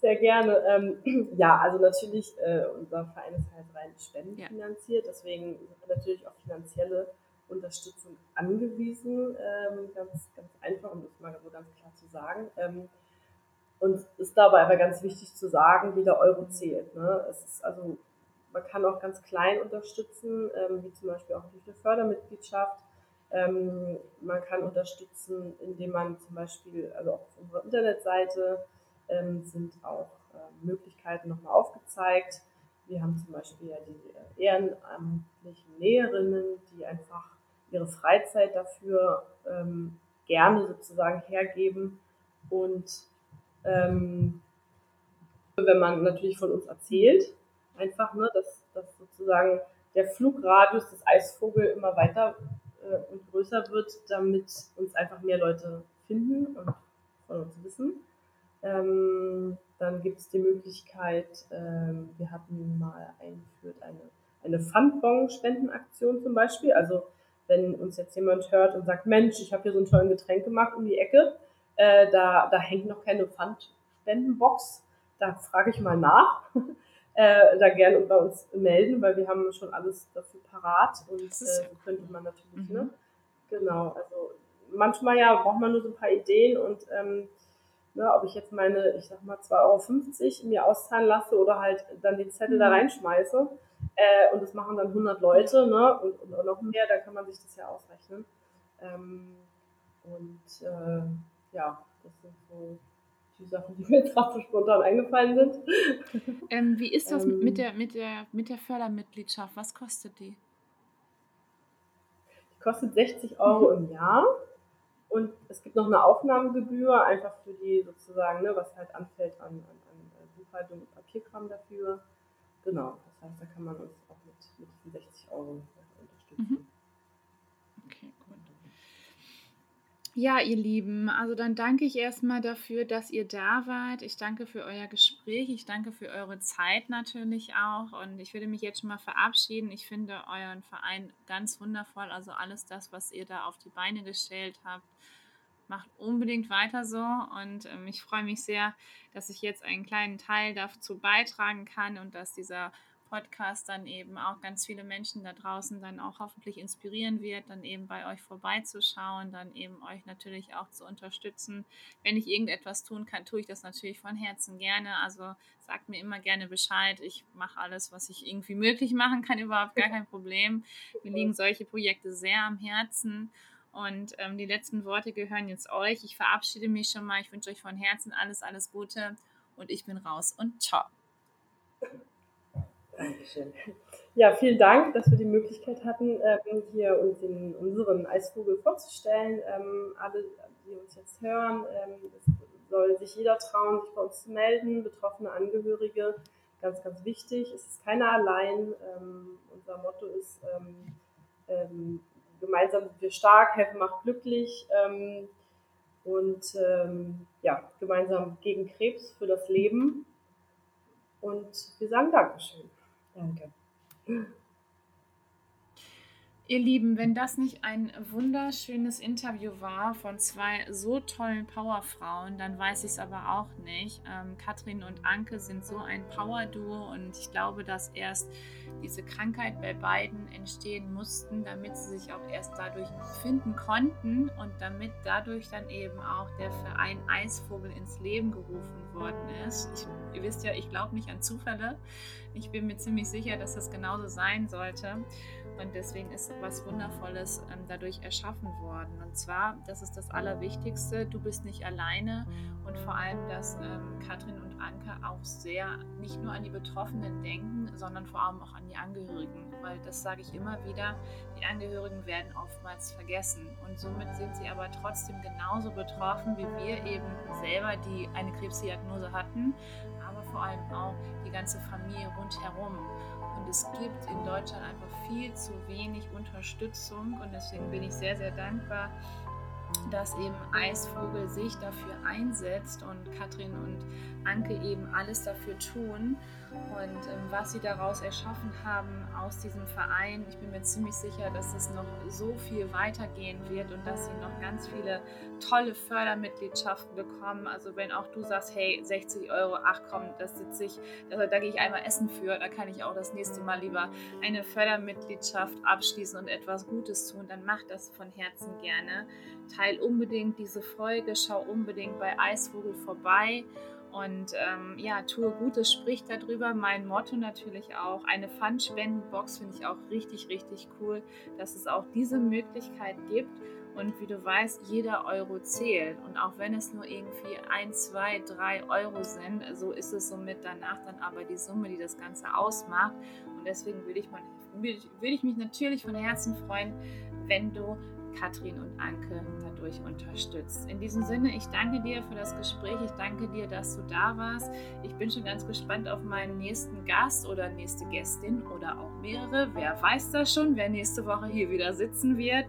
Sehr gerne. Ähm, ja, also natürlich, äh, unser Verein ist halt rein spendenfinanziert, ja. deswegen sind wir natürlich auf finanzielle Unterstützung angewiesen. Ähm, ganz, ganz einfach, um das mal so ganz klar zu sagen. Ähm, und es ist dabei aber ganz wichtig zu sagen, jeder Euro zählt. Ne? Es ist also, man kann auch ganz klein unterstützen, ähm, wie zum Beispiel auch durch eine Fördermitgliedschaft. Ähm, man kann unterstützen, indem man zum Beispiel, also auf unserer Internetseite, ähm, sind auch äh, Möglichkeiten nochmal aufgezeigt. Wir haben zum Beispiel ja die äh, ehrenamtlichen Näherinnen, die einfach ihre Freizeit dafür ähm, gerne sozusagen hergeben. Und ähm, wenn man natürlich von uns erzählt, einfach, ne, dass, dass sozusagen der Flugradius des Eisvogel immer weiter äh, und größer wird, damit uns einfach mehr Leute finden und von uns wissen. Ähm, dann gibt es die Möglichkeit, ähm, wir hatten mal eingeführt eine, eine Pfandbon-Spendenaktion zum Beispiel. Also wenn uns jetzt jemand hört und sagt, Mensch, ich habe hier so einen tollen Getränk gemacht um die Ecke, äh, da, da hängt noch keine Pfandspendenbox, da frage ich mal nach. äh, da gerne bei uns melden, weil wir haben schon alles dafür parat und äh, so könnte man natürlich, ne? mhm. ne? Genau, also manchmal ja braucht man nur so ein paar Ideen und ähm, Ne, ob ich jetzt meine, ich sag mal, 2,50 Euro mir auszahlen lasse oder halt dann den Zettel mhm. da reinschmeiße. Äh, und das machen dann 100 Leute ne, und, und noch mehr, da kann man sich das ja ausrechnen. Ähm, und äh, ja, das sind so die Sachen, die mir jetzt gerade so spontan eingefallen sind. Ähm, wie ist das ähm, mit, der, mit, der, mit der Fördermitgliedschaft? Was kostet die? Die kostet 60 Euro im Jahr. Und es gibt noch eine Aufnahmegebühr, einfach für die sozusagen, ne, was halt anfällt an, an, an äh, Buchhaltung und Papierkram dafür. Genau, das heißt, da kann man uns auch mit, mit 60 Euro unterstützen. Mhm. Ja, ihr Lieben, also dann danke ich erstmal dafür, dass ihr da wart. Ich danke für euer Gespräch. Ich danke für eure Zeit natürlich auch. Und ich würde mich jetzt schon mal verabschieden. Ich finde euren Verein ganz wundervoll. Also alles das, was ihr da auf die Beine gestellt habt, macht unbedingt weiter so. Und ähm, ich freue mich sehr, dass ich jetzt einen kleinen Teil dazu beitragen kann und dass dieser Podcast dann eben auch ganz viele Menschen da draußen dann auch hoffentlich inspirieren wird, dann eben bei euch vorbeizuschauen, dann eben euch natürlich auch zu unterstützen. Wenn ich irgendetwas tun kann, tue ich das natürlich von Herzen gerne. Also sagt mir immer gerne Bescheid. Ich mache alles, was ich irgendwie möglich machen kann, überhaupt gar kein Problem. Mir liegen solche Projekte sehr am Herzen. Und ähm, die letzten Worte gehören jetzt euch. Ich verabschiede mich schon mal. Ich wünsche euch von Herzen alles, alles Gute. Und ich bin raus und ciao. Dankeschön. Ja, vielen Dank, dass wir die Möglichkeit hatten, ähm, hier uns den, unseren Eisvogel vorzustellen. Ähm, alle, die uns jetzt hören, ähm, soll sich jeder trauen, sich bei uns zu melden, betroffene Angehörige. Ganz, ganz wichtig. Es ist keiner allein. unser Motto ist, gemeinsam sind wir stark, helfen macht glücklich. und ja, gemeinsam gegen Krebs für das Leben. Und wir sagen Dankeschön. Danke. Ihr Lieben, wenn das nicht ein wunderschönes Interview war von zwei so tollen Powerfrauen, dann weiß ich es aber auch nicht. Ähm, Katrin und Anke sind so ein Power-Duo und ich glaube, dass erst diese Krankheit bei beiden entstehen mussten, damit sie sich auch erst dadurch finden konnten und damit dadurch dann eben auch der Verein Eisvogel ins Leben gerufen worden ist. Ich, ihr wisst ja, ich glaube nicht an Zufälle. Ich bin mir ziemlich sicher, dass das genauso sein sollte. Und deswegen ist was Wundervolles ähm, dadurch erschaffen worden. Und zwar, das ist das Allerwichtigste, du bist nicht alleine und vor allem, dass ähm, Katrin und Anke auch sehr nicht nur an die Betroffenen denken, sondern vor allem auch an die Angehörigen. Weil das sage ich immer wieder, die Angehörigen werden oftmals vergessen. Und somit sind sie aber trotzdem genauso betroffen wie wir eben selber, die eine Krebsdiagnose hatten, vor allem auch die ganze Familie rundherum. Und es gibt in Deutschland einfach viel zu wenig Unterstützung und deswegen bin ich sehr, sehr dankbar, dass eben Eisvogel sich dafür einsetzt und Katrin und Anke eben alles dafür tun und ähm, was sie daraus erschaffen haben aus diesem Verein. Ich bin mir ziemlich sicher, dass es noch so viel weitergehen wird und dass sie noch ganz viele tolle Fördermitgliedschaften bekommen. Also wenn auch du sagst, hey, 60 Euro, ach komm, das sitze ich, da, da gehe ich einmal essen für, da kann ich auch das nächste Mal lieber eine Fördermitgliedschaft abschließen und etwas Gutes tun, dann mach das von Herzen gerne. Teil unbedingt diese Folge, schau unbedingt bei Eisvogel vorbei und ähm, ja, tue Gutes, sprich darüber. Mein Motto natürlich auch. Eine Pfandspendenbox finde ich auch richtig, richtig cool, dass es auch diese Möglichkeit gibt. Und wie du weißt, jeder Euro zählt. Und auch wenn es nur irgendwie ein, zwei, drei Euro sind, so ist es somit danach dann aber die Summe, die das Ganze ausmacht. Und deswegen würde ich, würde ich mich natürlich von Herzen freuen, wenn du Katrin und Anke dadurch unterstützt. In diesem Sinne, ich danke dir für das Gespräch. Ich danke dir, dass du da warst. Ich bin schon ganz gespannt auf meinen nächsten Gast oder nächste Gästin oder auch mehrere. Wer weiß das schon, wer nächste Woche hier wieder sitzen wird.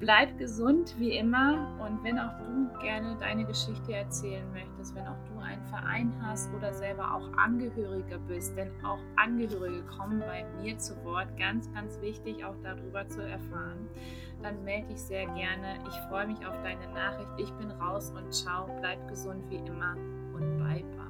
Bleib gesund wie immer und wenn auch du gerne deine Geschichte erzählen möchtest, wenn auch du einen Verein hast oder selber auch Angehöriger bist, denn auch Angehörige kommen bei mir zu Wort. Ganz, ganz wichtig, auch darüber zu erfahren. Dann melde dich sehr gerne. Ich freue mich auf deine Nachricht. Ich bin raus und ciao. Bleib gesund wie immer und bye bye.